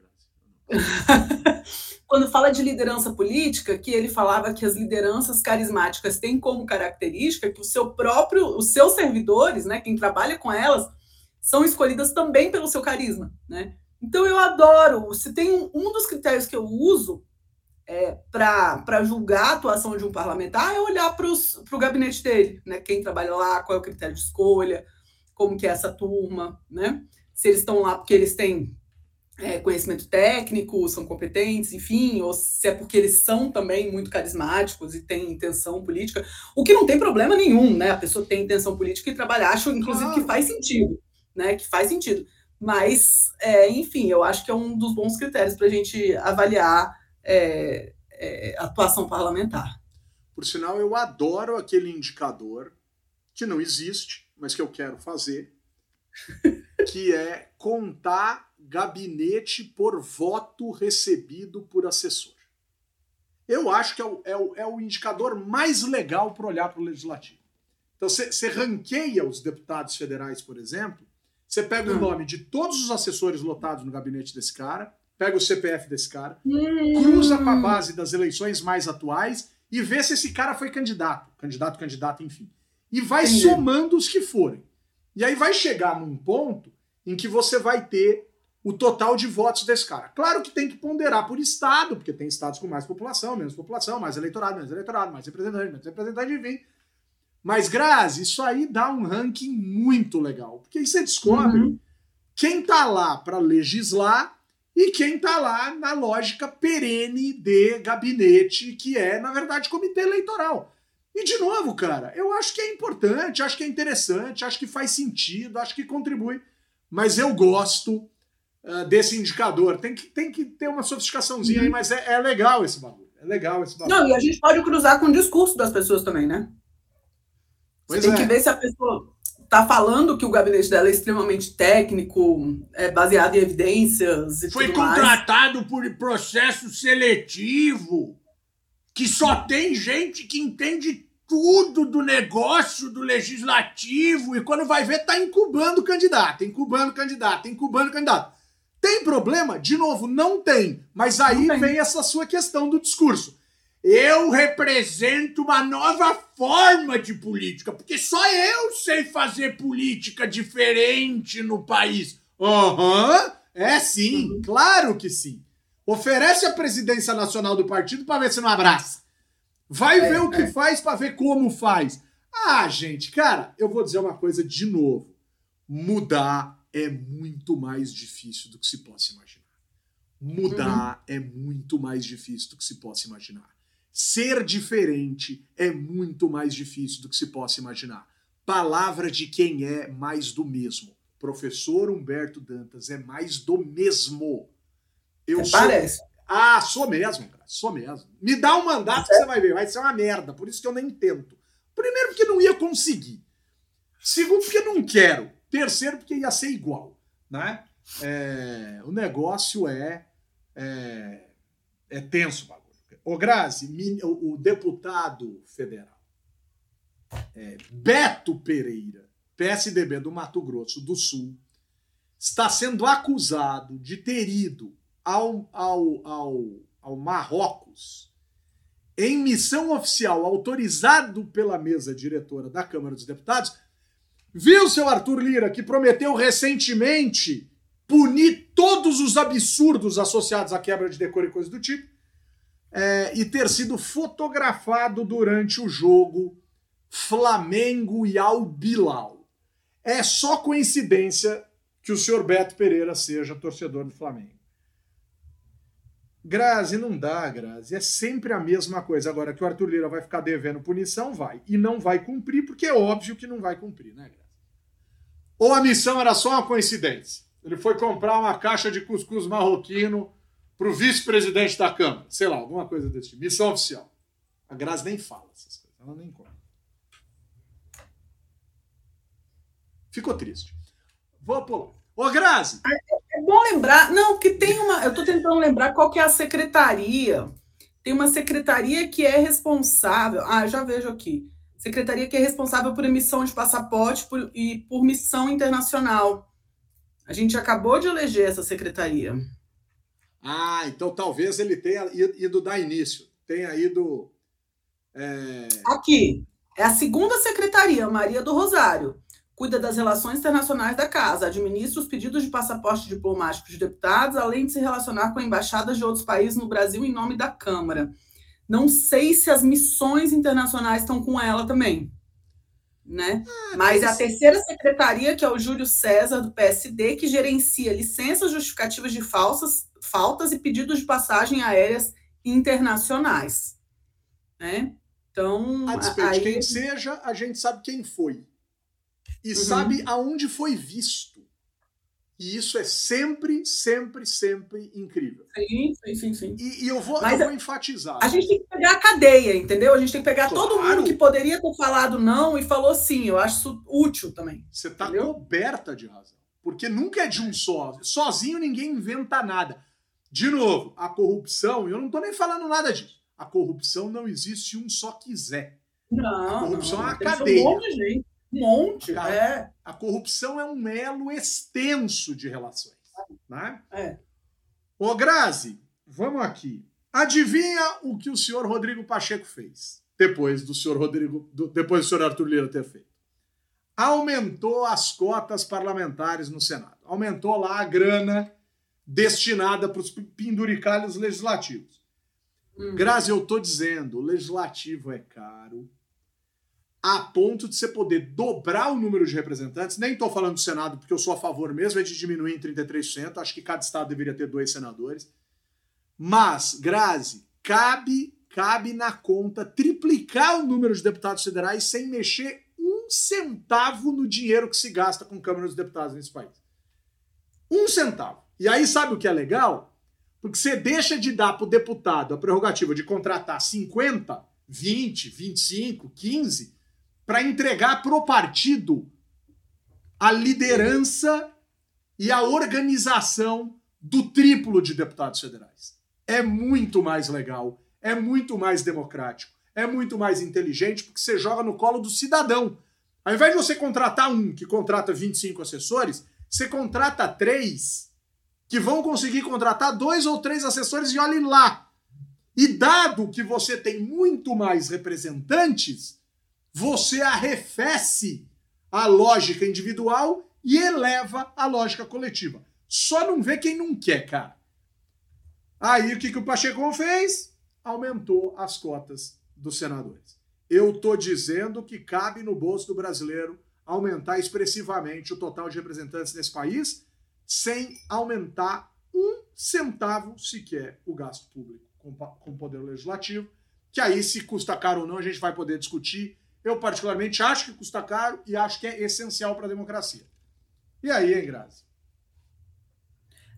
Quando fala de liderança política, que ele falava que as lideranças carismáticas têm como característica que o seu próprio, os seus servidores, né, quem trabalha com elas, são escolhidas também pelo seu carisma, né? Então eu adoro. Se tem um, um dos critérios que eu uso é, para julgar a atuação de um parlamentar é olhar para o gabinete dele, né? Quem trabalha lá, qual é o critério de escolha, como que é essa turma, né? Se eles estão lá porque eles têm é, conhecimento técnico, são competentes, enfim, ou se é porque eles são também muito carismáticos e têm intenção política, o que não tem problema nenhum, né? A pessoa tem intenção política e trabalhar, acho, inclusive, que faz sentido, né? Que faz sentido. Mas, é, enfim, eu acho que é um dos bons critérios para a gente avaliar é, é, atuação parlamentar. Por sinal, eu adoro aquele indicador que não existe, mas que eu quero fazer, que é contar gabinete por voto recebido por assessor. Eu acho que é o, é o, é o indicador mais legal para olhar para o legislativo. Então, você ranqueia os deputados federais, por exemplo, você pega hum. o nome de todos os assessores lotados no gabinete desse cara, pega o CPF desse cara, hum. cruza com a base das eleições mais atuais e vê se esse cara foi candidato. Candidato, candidato, enfim. E vai Entendi. somando os que forem. E aí vai chegar num ponto em que você vai ter o total de votos desse cara. Claro que tem que ponderar por estado, porque tem estados com mais população, menos população, mais eleitorado, menos eleitorado, mais representante, menos representante, enfim. Mas, Grazi, isso aí dá um ranking muito legal. Porque aí você descobre uhum. quem tá lá para legislar e quem tá lá na lógica perene de gabinete, que é, na verdade, comitê eleitoral. E de novo, cara, eu acho que é importante, acho que é interessante, acho que faz sentido, acho que contribui, mas eu gosto uh, desse indicador. Tem que, tem que ter uma sofisticaçãozinha uhum. aí, mas é, é, legal esse bagulho. É legal esse bagulho. Não, e a gente pode cruzar com o discurso das pessoas também, né? Pois tem é. que ver se a pessoa está falando que o gabinete dela é extremamente técnico, é baseado em evidências e Foi contratado mais. por processo seletivo que só tem gente que entende tudo do negócio do legislativo e quando vai ver tá incubando candidato, incubando candidato, incubando candidato. Tem problema? De novo, não tem. Mas aí tem. vem essa sua questão do discurso. Eu represento uma nova forma de política, porque só eu sei fazer política diferente no país. Aham, é sim, Uhum. claro que sim. Oferece a presidência nacional do partido para ver se não abraça. Vai É, ver o que é. faz para ver como faz. Ah, gente, cara, eu vou dizer uma coisa de novo. Mudar é muito mais difícil do que se possa imaginar. Mudar é muito mais difícil do que se possa imaginar. Ser diferente é muito mais difícil do que se possa imaginar. Palavra de quem é mais do mesmo. Professor Humberto Dantas é mais do mesmo. Eu sou Parece. ah, sou mesmo, cara. Sou mesmo. Me dá um mandato que você vai ver. Vai ser uma merda. Por isso que eu nem tento. Primeiro, porque não ia conseguir. Segundo, porque não quero. Terceiro, porque ia ser igual. Né? É, o negócio é, é, é tenso o bagulho. Ô, Grazi, o, o deputado federal é, Beto Pereira, PSDB do Mato Grosso do Sul, está sendo acusado de ter ido ao, ao, ao, ao Marrocos em missão oficial autorizado pela mesa diretora da Câmara dos Deputados. Viu, seu Arthur Lira, que prometeu recentemente punir todos os absurdos associados à quebra de decoro e coisas do tipo, é, e ter sido fotografado durante o jogo Flamengo e Al Bilal. É só coincidência que o senhor Beto Pereira seja torcedor do Flamengo. Grazi, não dá, Grazi. É sempre a mesma coisa. Agora que o Arthur Lira vai ficar devendo punição, vai. E não vai cumprir, porque é óbvio que não vai cumprir, né, Grazi? Ou a missão era só uma coincidência? Ele foi comprar uma caixa de cuscuz marroquino para o vice-presidente da Câmara. Sei lá, alguma coisa desse tipo. Missão oficial. A Grazi nem fala essas coisas. Ela nem conta. Ficou triste. Vou pular. Ô, Grazi! É bom lembrar, não, que tem uma. Eu estou tentando lembrar qual que é a secretaria. Tem uma secretaria que é responsável. Ah, já vejo aqui. Secretaria que é responsável por emissão de passaporte por- e por missão internacional. A gente acabou de eleger essa secretaria. Ah, então talvez ele tenha ido dar início. Tenha ido. é, Aqui, é a segunda secretaria, Maria do Rosário. Cuida das relações internacionais da casa, administra os pedidos de passaporte diplomático de deputados, além de se relacionar com embaixadas de outros países no Brasil em nome da Câmara. Não sei se as missões internacionais estão com ela também. Né? Mas é a terceira secretaria, que é o Júlio César, do PSD, que gerencia licenças justificativas de falsas, faltas e pedidos de passagem aéreas internacionais. Né? Então, A despeito de aí- quem seja, a gente sabe quem foi. E Uhum. sabe aonde foi visto. E isso é sempre, sempre, sempre incrível. Sim, sim, sim, sim. E, e eu, vou, eu vou enfatizar. A gente tem que pegar a cadeia, entendeu? A gente tem que pegar todo Claro. mundo que poderia ter falado não e falou sim. Eu acho isso útil também. Você está coberta de razão. Porque nunca é de um só. Sozinho ninguém inventa nada. De novo, a corrupção, eu não estou nem falando nada disso. A corrupção não existe um só quiser. Não. A corrupção não, é uma cadeia. Um monte gente. Um monte. Cara, É. A corrupção é um elo extenso de relações. Né? É. Ô, Grazi, vamos aqui. Adivinha o que o senhor Rodrigo Pacheco fez depois do senhor Rodrigo, do- depois do senhor Arthur Lira ter feito? Aumentou as cotas parlamentares no Senado. Aumentou lá a grana destinada para os penduricalhos legislativos. Hum. Grazi, eu tô dizendo, o legislativo é caro a ponto de você poder dobrar o número de representantes. Nem estou falando do Senado, porque eu sou a favor mesmo é de diminuir em 33%. Acho que cada estado deveria ter dois senadores. Mas, Grazi, cabe, cabe na conta triplicar o número de deputados federais sem mexer um centavo no dinheiro que se gasta com Câmara dos Deputados nesse país. Um centavo. E aí, sabe o que é legal? Porque você deixa de dar para o deputado a prerrogativa de contratar 50, 20, 25, 15 para entregar para o partido a liderança e a organização do triplo de deputados federais. É muito mais legal, é muito mais democrático, é muito mais inteligente, porque você joga no colo do cidadão. Ao invés de você contratar um que contrata 25 assessores, você contrata três que vão conseguir contratar dois ou três assessores e olhe lá. E dado que você tem muito mais representantes, você arrefece a lógica individual e eleva a lógica coletiva. Só não vê quem não quer, cara. Aí o que, que o Pacheco fez? Aumentou as cotas dos senadores. Eu tô dizendo que cabe no bolso do brasileiro aumentar expressivamente o total de representantes nesse país sem aumentar um centavo sequer o gasto público com, o poder legislativo, que aí se custa caro ou não a gente vai poder discutir. Eu particularmente acho que custa caro e acho que é essencial para a democracia. E aí, hein, Grazi?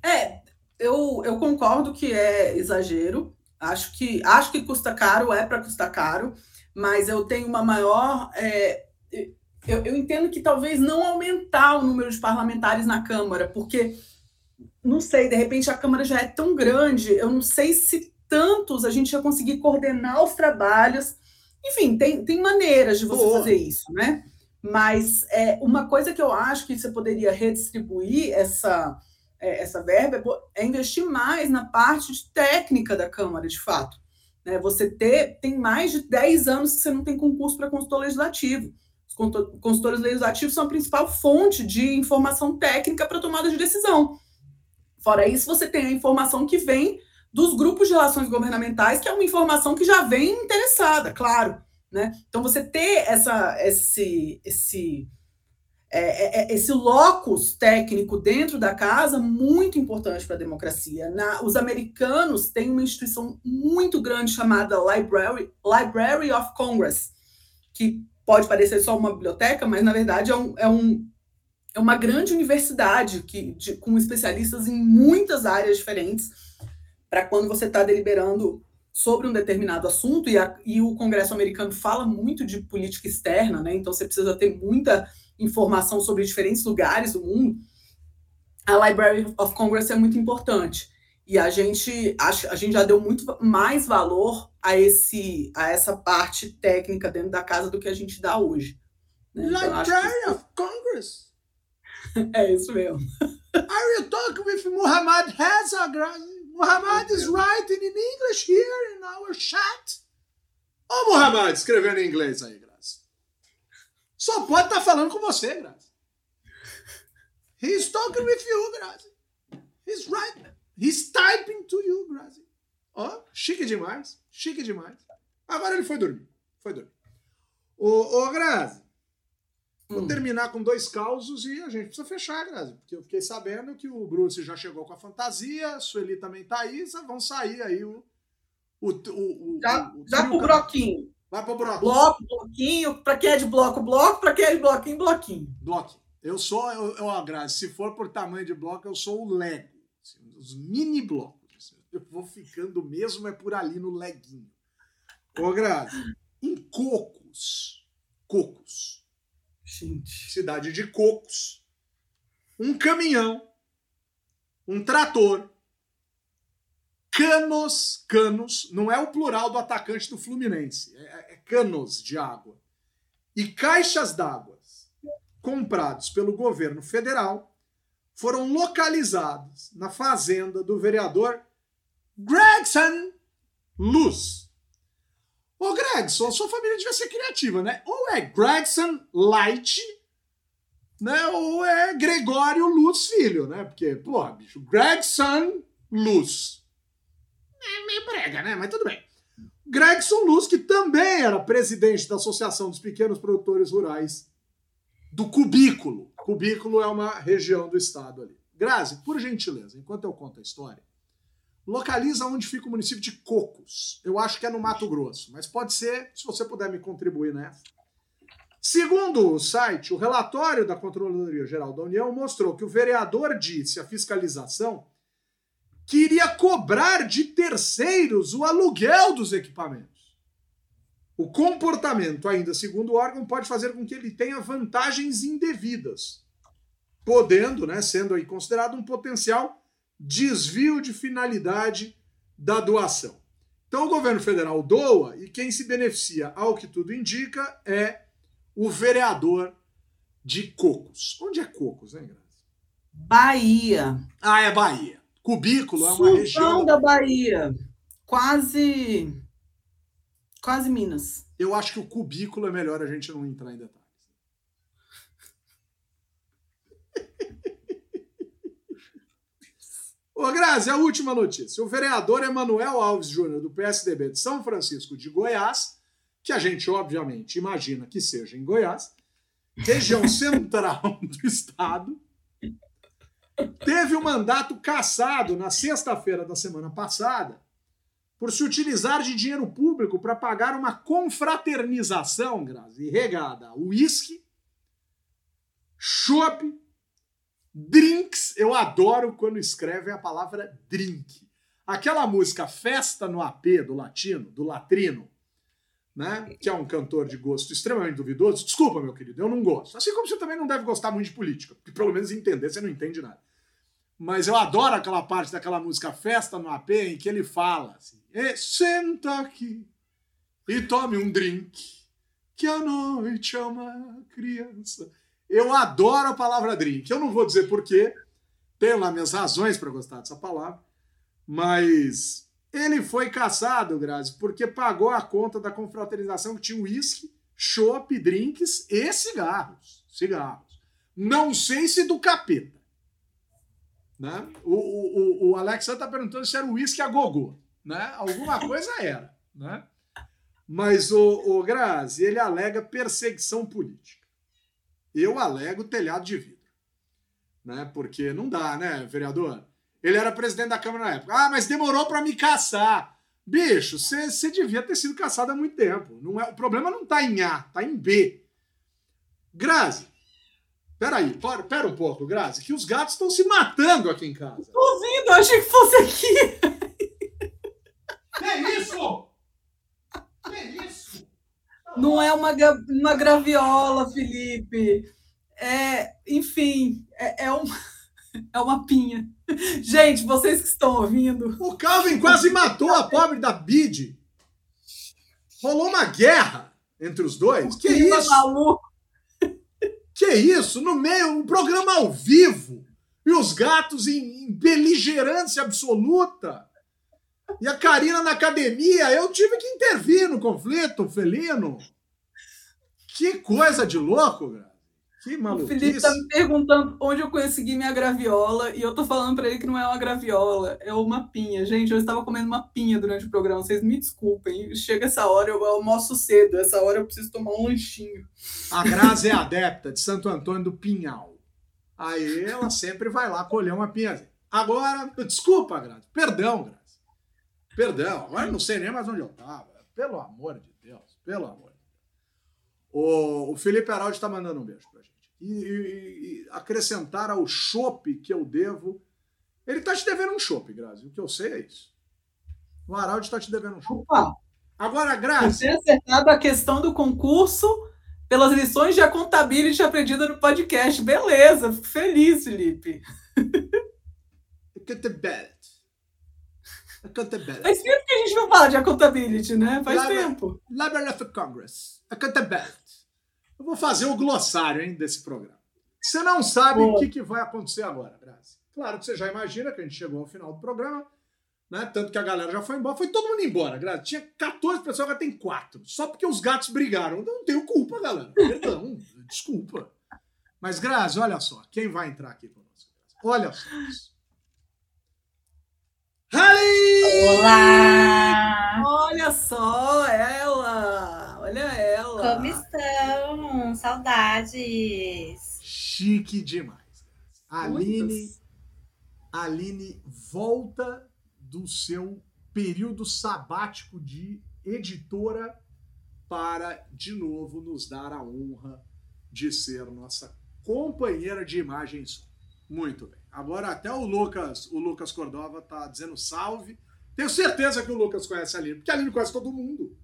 É, eu, eu concordo que é exagero. Acho que acho que custa caro, é para custar caro, mas eu tenho uma maior. É, eu, eu entendo que talvez não aumentar o número de parlamentares na Câmara, porque não sei, de repente a Câmara já é tão grande, eu não sei se tantos a gente ia conseguir coordenar os trabalhos. Enfim, tem, tem maneiras de você fazer isso, né? Mas é, uma coisa que eu acho que você poderia redistribuir essa, é, essa verba é investir mais na parte de técnica da Câmara, de fato. Né? Você ter, tem mais de 10 anos que você não tem concurso para consultor legislativo. Os consultores legislativos são a principal fonte de informação técnica para tomada de decisão. Fora isso, você tem a informação que vem dos grupos de relações governamentais, que é uma informação que já vem interessada, claro. Né? Então, você ter essa, esse, esse é, é, é, esse locus técnico dentro da casa muito importante para a democracia. Na, os americanos têm uma instituição muito grande chamada Library, Library of Congress, que pode parecer só uma biblioteca, mas na verdade é, um, é, um, é uma grande universidade que, de, com especialistas em muitas áreas diferentes, para quando você está deliberando sobre um determinado assunto, e, a, e o Congresso americano fala muito de política externa, né? então você precisa ter muita informação sobre diferentes lugares do mundo, a Library of Congress é muito importante. E a gente acha, a gente já deu muito mais valor a esse a essa parte técnica dentro da casa do que a gente dá hoje. Né? Então, Library of Congress. é isso mesmo. Are you talking with Muhammad Hazard? Muhammad is writing in English here in our chat. Ô, oh, Muhammad, escrevendo em inglês aí, só pode estar tá falando com você, Grazi. He's talking with you, Grazi. He's right. He's to you, Grazi. Ó, oh, chique demais. Chique demais. Agora ele foi dormir. Foi dormir. Ô, ô Grazi. Vou hum. terminar com dois causos e a gente precisa fechar, Grazi. Porque eu fiquei sabendo que o Bruce já chegou com a fantasia, a Sueli também tá aí, vão sair aí o. o, o, o já o, já pro broquinho. Vai pro bloco. Bloco, bloquinho. Pra quem é de bloco, bloco. Pra quem é de bloquinho, bloquinho. Bloco. Eu sou, eu, eu agradeço. Se for por tamanho de bloco, eu sou o Lego. Assim, os mini blocos. Eu vou ficando mesmo é por ali no leguinho. Ô, Grazi, em Cocos, Cocos, Gente. cidade de Cocos, um caminhão, um trator, canos, canos, não é o plural do atacante do Fluminense, é, é canos de água. E caixas d'água comprados pelo governo federal foram localizados na fazenda do vereador Gregson Luz. Ô Gregson, sua família devia ser criativa, né? Ou é Gregson Light, né? Ou é Gregório Luz Filho, né? Porque, porra, bicho, Gregson Luz é meio brega, né? Mas tudo bem. Gregson Luz, que também era presidente da Associação dos Pequenos Produtores Rurais do Cubículo. Cubículo é uma região do estado ali. Grazi, por gentileza, enquanto eu conto a história, localiza onde fica o município de Cocos. Eu acho que é no Mato Grosso, mas pode ser, se você puder me contribuir nessa. Segundo o site, o relatório da Controladoria Geral da União mostrou que o vereador disse a fiscalização que iria cobrar de terceiros o aluguel dos equipamentos. O comportamento, ainda segundo o órgão, pode fazer com que ele tenha vantagens indevidas, podendo, né, sendo aí considerado um potencial desvio de finalidade da doação. Então o governo federal doa e quem se beneficia, ao que tudo indica, é o vereador de Cocos. Onde é Cocos, né, Graça? Bahia. Ah, é Bahia. Cubículo é uma Sultão região. da Bahia. Quase. Quase Minas. Eu acho que o cubículo é melhor a gente não entrar em detalhes. Ô, Grazi, a última notícia. O vereador Emanuel Alves Júnior, do PSDB de São Francisco de Goiás, que a gente obviamente imagina que seja em Goiás, região central do estado, teve o mandato cassado na sexta-feira da semana passada por se utilizar de dinheiro público para pagar uma confraternização, Grazi, regada a uísque, chopp, drinks. Eu adoro quando escrevem a palavra drink. Aquela música Festa no AP do latino, do latrino, né? Que é um cantor de gosto extremamente duvidoso. Desculpa, meu querido, eu não gosto. Assim como você também não deve gostar muito de política, porque pelo menos entender você não entende nada. Mas eu adoro aquela parte daquela música Festa no AP em que ele fala assim: "E senta aqui e tome um drink, que a noite é uma criança. Eu adoro a palavra drink. Eu não vou dizer porquê, tenho lá minhas razões para gostar dessa palavra, mas ele foi caçado, Grazi, porque pagou a conta da confraternização que tinha uísque, chopp, drinks e cigarros. Cigarros. Não sei se do capeta. Né? O, o, o Alex está perguntando se era uísque a gogô. Né? Alguma coisa era. Né? Mas o, o Grazi, ele alega perseguição política. Eu alego telhado de vidro. Né? Porque não dá, né, vereador? Ele era presidente da Câmara na época. Ah, mas demorou para me caçar. Bicho, você devia ter sido caçado há muito tempo. Não é, o problema não está em A, está em B. Grazi, peraí, pera, pera um pouco, Grazi, que os gatos estão se matando aqui em casa. Tô ouvindo, achei que fosse aqui. Que isso? Que isso? Não é uma, uma graviola, Felipe. É, enfim, é, é, uma, é uma pinha. Gente, vocês que estão ouvindo, O Calvin quase matou a pobre da Bid. Rolou uma guerra entre os dois. Que clima isso? maluco. Que isso? No meio, um programa ao vivo. E os gatos em, em beligerância absoluta. E a Karina na academia. Eu tive que intervir no conflito felino. Que coisa de louco, cara. Que O maluquice. Felipe tá me perguntando onde eu consegui minha graviola e eu tô falando pra ele que não é uma graviola, é uma pinha. Gente, eu estava comendo uma pinha durante o programa, vocês me desculpem. Chega essa hora, eu almoço cedo, essa hora eu preciso tomar um lanchinho. A Grazi é adepta de Santo Antônio do Pinhal. Aí ela sempre vai lá colher uma pinhazinha. Agora, desculpa, Grazi. Perdão, Grazi. Perdão. Agora não sei nem mais onde eu estava. Pelo amor de Deus. Pelo amor de Deus. O, o Felipe Araldi está mandando um beijo pra gente. E, e- e acrescentar ao chopp que eu devo. Ele tá te devendo um chopp, Grazi. O que eu sei é isso. O Araldi tá te devendo um chopp. Opa, Agora, Grazi. tenho acertado a questão do concurso pelas lições de accountability aprendida no podcast. Beleza, fico feliz, Felipe. Accountability. Accountability. Faz tempo que a gente não fala de accountability, né? Faz tempo. Library of Congress. Accountability. Eu vou fazer o glossário hein, desse programa. Você não sabe Boa. o que, que vai acontecer agora, Grazi. Claro que você já imagina que a gente chegou ao final do programa, né? Tanto que a galera já foi embora. Foi todo mundo embora, Grazi. Tinha 14 pessoas, agora tem 4. Só porque os gatos brigaram. Eu não tenho culpa, galera. Perdão. Desculpa. Mas, Grazi, olha só. Quem vai entrar aqui conosco? Olha só isso. Rally! Olá! Olha só ela! Olha ela! Como estão? Saudades! Chique demais. Aline. Aline volta do seu período sabático de editora para de novo nos dar a honra de ser nossa companheira de imagem som. Muito bem. Agora até o Lucas, o Lucas Cordova tá dizendo salve. Tenho certeza que o Lucas conhece a Aline, porque a Aline conhece todo mundo.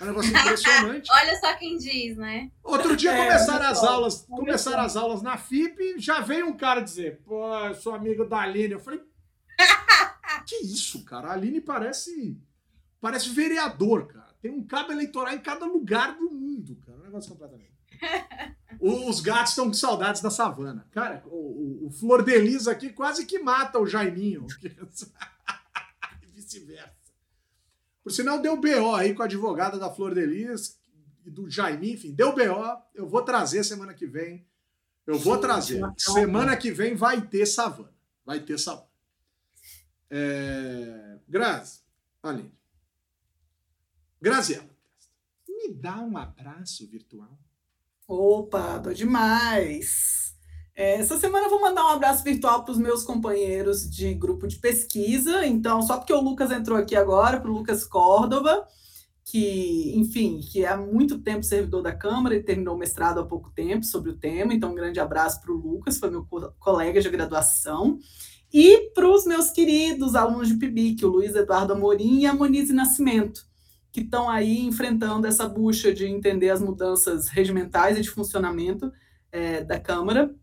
É um negócio impressionante. Olha só quem diz, né? Outro dia É, começaram as aulas, começaram as aulas na FIP, já veio um cara dizer, pô, eu sou amigo da Aline. Eu falei, que isso, cara? A Aline parece parece vereador, cara. Tem um cabo eleitoral em cada lugar do mundo, cara. Um negócio completamente. Os gatos estão com saudades da savana. Cara, o, o, o Flor de Lis aqui quase que mata o Jaiminho. e vice-versa. Por sinal, deu BO aí com a advogada da Flor de Lis e do Jaiminho, enfim, deu BO. Eu vou trazer semana que vem. Eu vou trazer. Semana que vem vai ter savana. Vai ter savana. É... Grazi, Aline. Graziela, me dá um abraço virtual. Opa, tô demais! É, essa semana eu vou mandar um abraço virtual para os meus companheiros de grupo de pesquisa. Então, só porque o Lucas entrou aqui agora, para o Lucas Córdova, que, enfim, que é há muito tempo servidor da Câmara e terminou o mestrado há pouco tempo sobre o tema. Então, um grande abraço para o Lucas, foi meu colega de graduação. E para os meus queridos alunos de PIBIC, o Luiz Eduardo Amorim e a Monize Nascimento que estão aí enfrentando essa bucha de entender as mudanças regimentais e de funcionamento é, da Câmara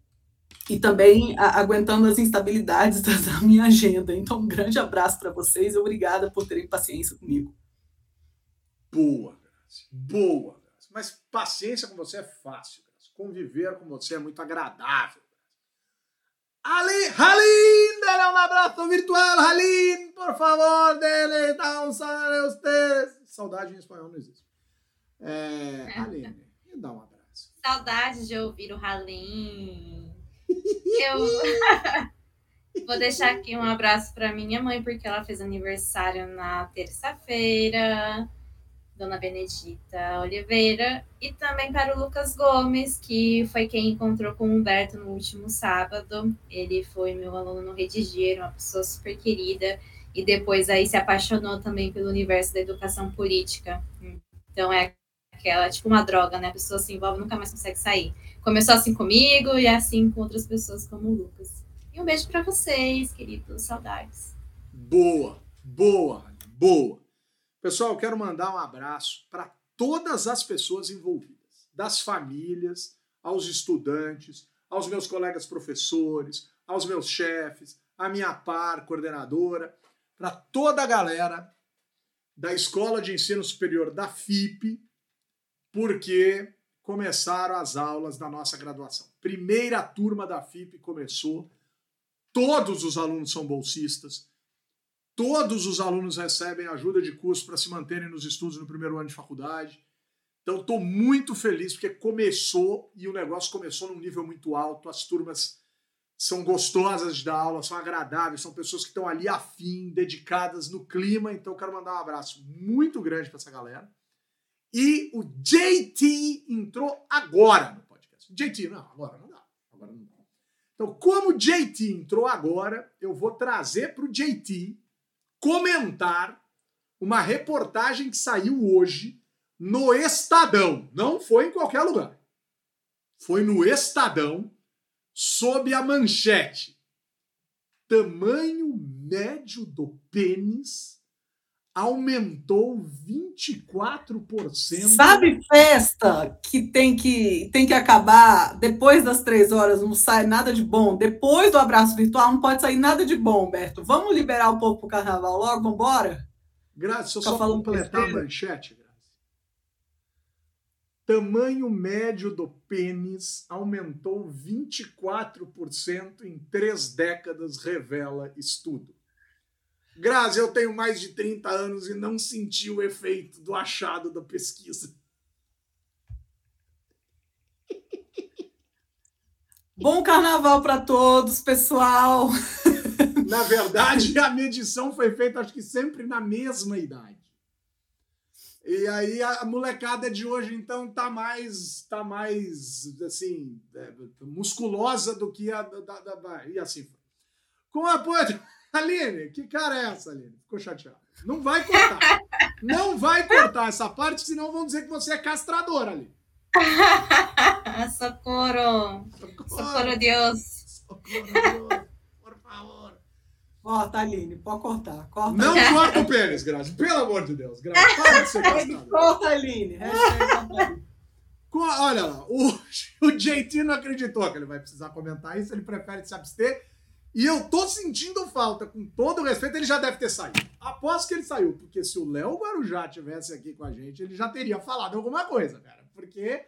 e também a, aguentando as instabilidades da, da, minha agenda. Então, um grande abraço para vocês e obrigada por terem paciência comigo. Boa. Boa. Mas paciência com você é fácil. Conviver com você é muito agradável. Ali, Halim, dele um abraço virtual, Halim, por favor, dele, dá um salário a ustedes. Saudade em espanhol não existe. É, Aline, me dá um abraço. Saudade de ouvir o Halim. Eu vou deixar aqui um abraço para minha mãe, porque ela fez aniversário na terça-feira. Dona Benedita Oliveira, e também para o Lucas Gomes, que foi quem encontrou com o Humberto no último sábado. Ele foi meu aluno no Redigir, uma pessoa super querida e depois aí se apaixonou também pelo universo da educação política. Então é aquela, tipo uma droga, né? A pessoa se envolve nunca mais consegue sair. Começou assim comigo e assim com outras pessoas como o Lucas. E um beijo para vocês, queridos, saudades. Boa, boa, boa. Pessoal, quero mandar um abraço para todas as pessoas envolvidas, das famílias, aos estudantes, aos meus colegas professores, aos meus chefes, a minha par coordenadora, para toda a galera da Escola de Ensino Superior da FIP, porque começaram as aulas da nossa graduação. Primeira turma da FIP começou, todos os alunos são bolsistas, todos os alunos recebem ajuda de custo para se manterem nos estudos no primeiro ano de faculdade. Então, estou muito feliz porque começou e o negócio começou num nível muito alto, as turmas são gostosas dar aula, são agradáveis, são pessoas que estão ali afim, dedicadas no clima. Então, quero mandar um abraço muito grande para essa galera. E o JT entrou agora no podcast. JT, não, agora não dá. Agora não dá. Então, como o JT entrou agora, eu vou trazer para o JT comentar uma reportagem que saiu hoje no Estadão. Não foi em qualquer lugar. Foi no Estadão sob a manchete: tamanho médio do pênis aumentou 24%. Sabe festa que tem que tem que acabar depois das três horas, não sai nada de bom. Depois do abraço virtual não pode sair nada de bom, Berto. Vamos liberar o povo pro carnaval logo, vambora? Graças, eu só completar a manchete tamanho médio do pênis aumentou 24% em três décadas, revela estudo. Grazi, eu tenho mais de 30 anos e não senti o efeito do achado da pesquisa. Bom carnaval para todos, pessoal! Na verdade, a medição foi feita, acho que sempre na mesma idade. E aí a molecada de hoje então tá mais tá mais assim é, musculosa do que a da, da, da e assim foi. Com a apoio Aline, que cara é essa, Aline? Ficou chateado. Não vai cortar. Não vai cortar essa parte, senão vão dizer que você é castradora, Aline. Socorro. Socorro. Socorro, Deus. Socorro, Deus. Corta, Aline, pode cortar. Corta. Não corta o pênis, Grazi. Pelo amor de Deus, Grazi. Para de ser. Corta, Aline. Olha lá, o, o JT não acreditou que ele vai precisar comentar isso, ele prefere se abster. E eu tô sentindo falta, com todo o respeito, ele já deve ter saído. Aposto que ele saiu, porque se o Léo Guarujá tivesse aqui com a gente, ele já teria falado alguma coisa, cara. Porque,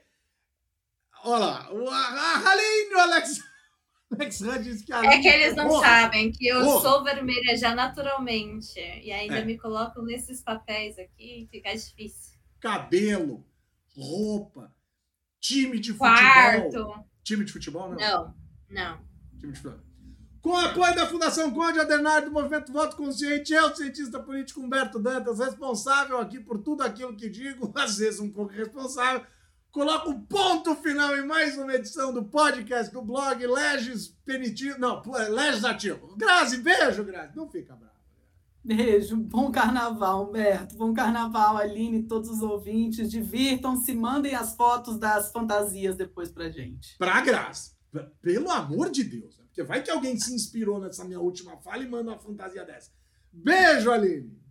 olha lá, o Alinho Alex. Disse que a É que eles não Porra! sabem que eu Porra! sou vermelha já naturalmente. E ainda É. me colocam nesses papéis aqui, fica difícil. Cabelo, roupa, time de futebol. Quarto. Time de futebol, não? Não, não. Time de futebol. Com o apoio da Fundação Conde Adenário do Movimento Voto Consciente, eu, cientista político Humberto Dantas, responsável aqui por tudo aquilo que digo, às vezes um pouco responsável, coloco o ponto final em mais uma edição do podcast do blog Leges Penitivo. Não, Legislativo. Grazi, beijo, Grazi. Não fica bravo. Beijo, bom carnaval, Humberto. Bom carnaval, Aline, todos os ouvintes. Divirtam-se, mandem as fotos das fantasias depois pra gente. Pra Grazi. Pelo amor de Deus. né? Porque vai que alguém se inspirou nessa minha última fala e manda uma fantasia dessa. Beijo, Aline.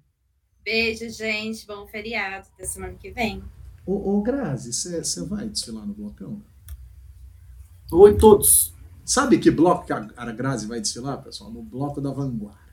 Beijo, gente. Bom feriado. Até semana que vem. Ô, ô Grazi, você vai desfilar no blocão? Oi, todos. Sabe que bloco que a Grazi vai desfilar, pessoal? No bloco da vanguarda.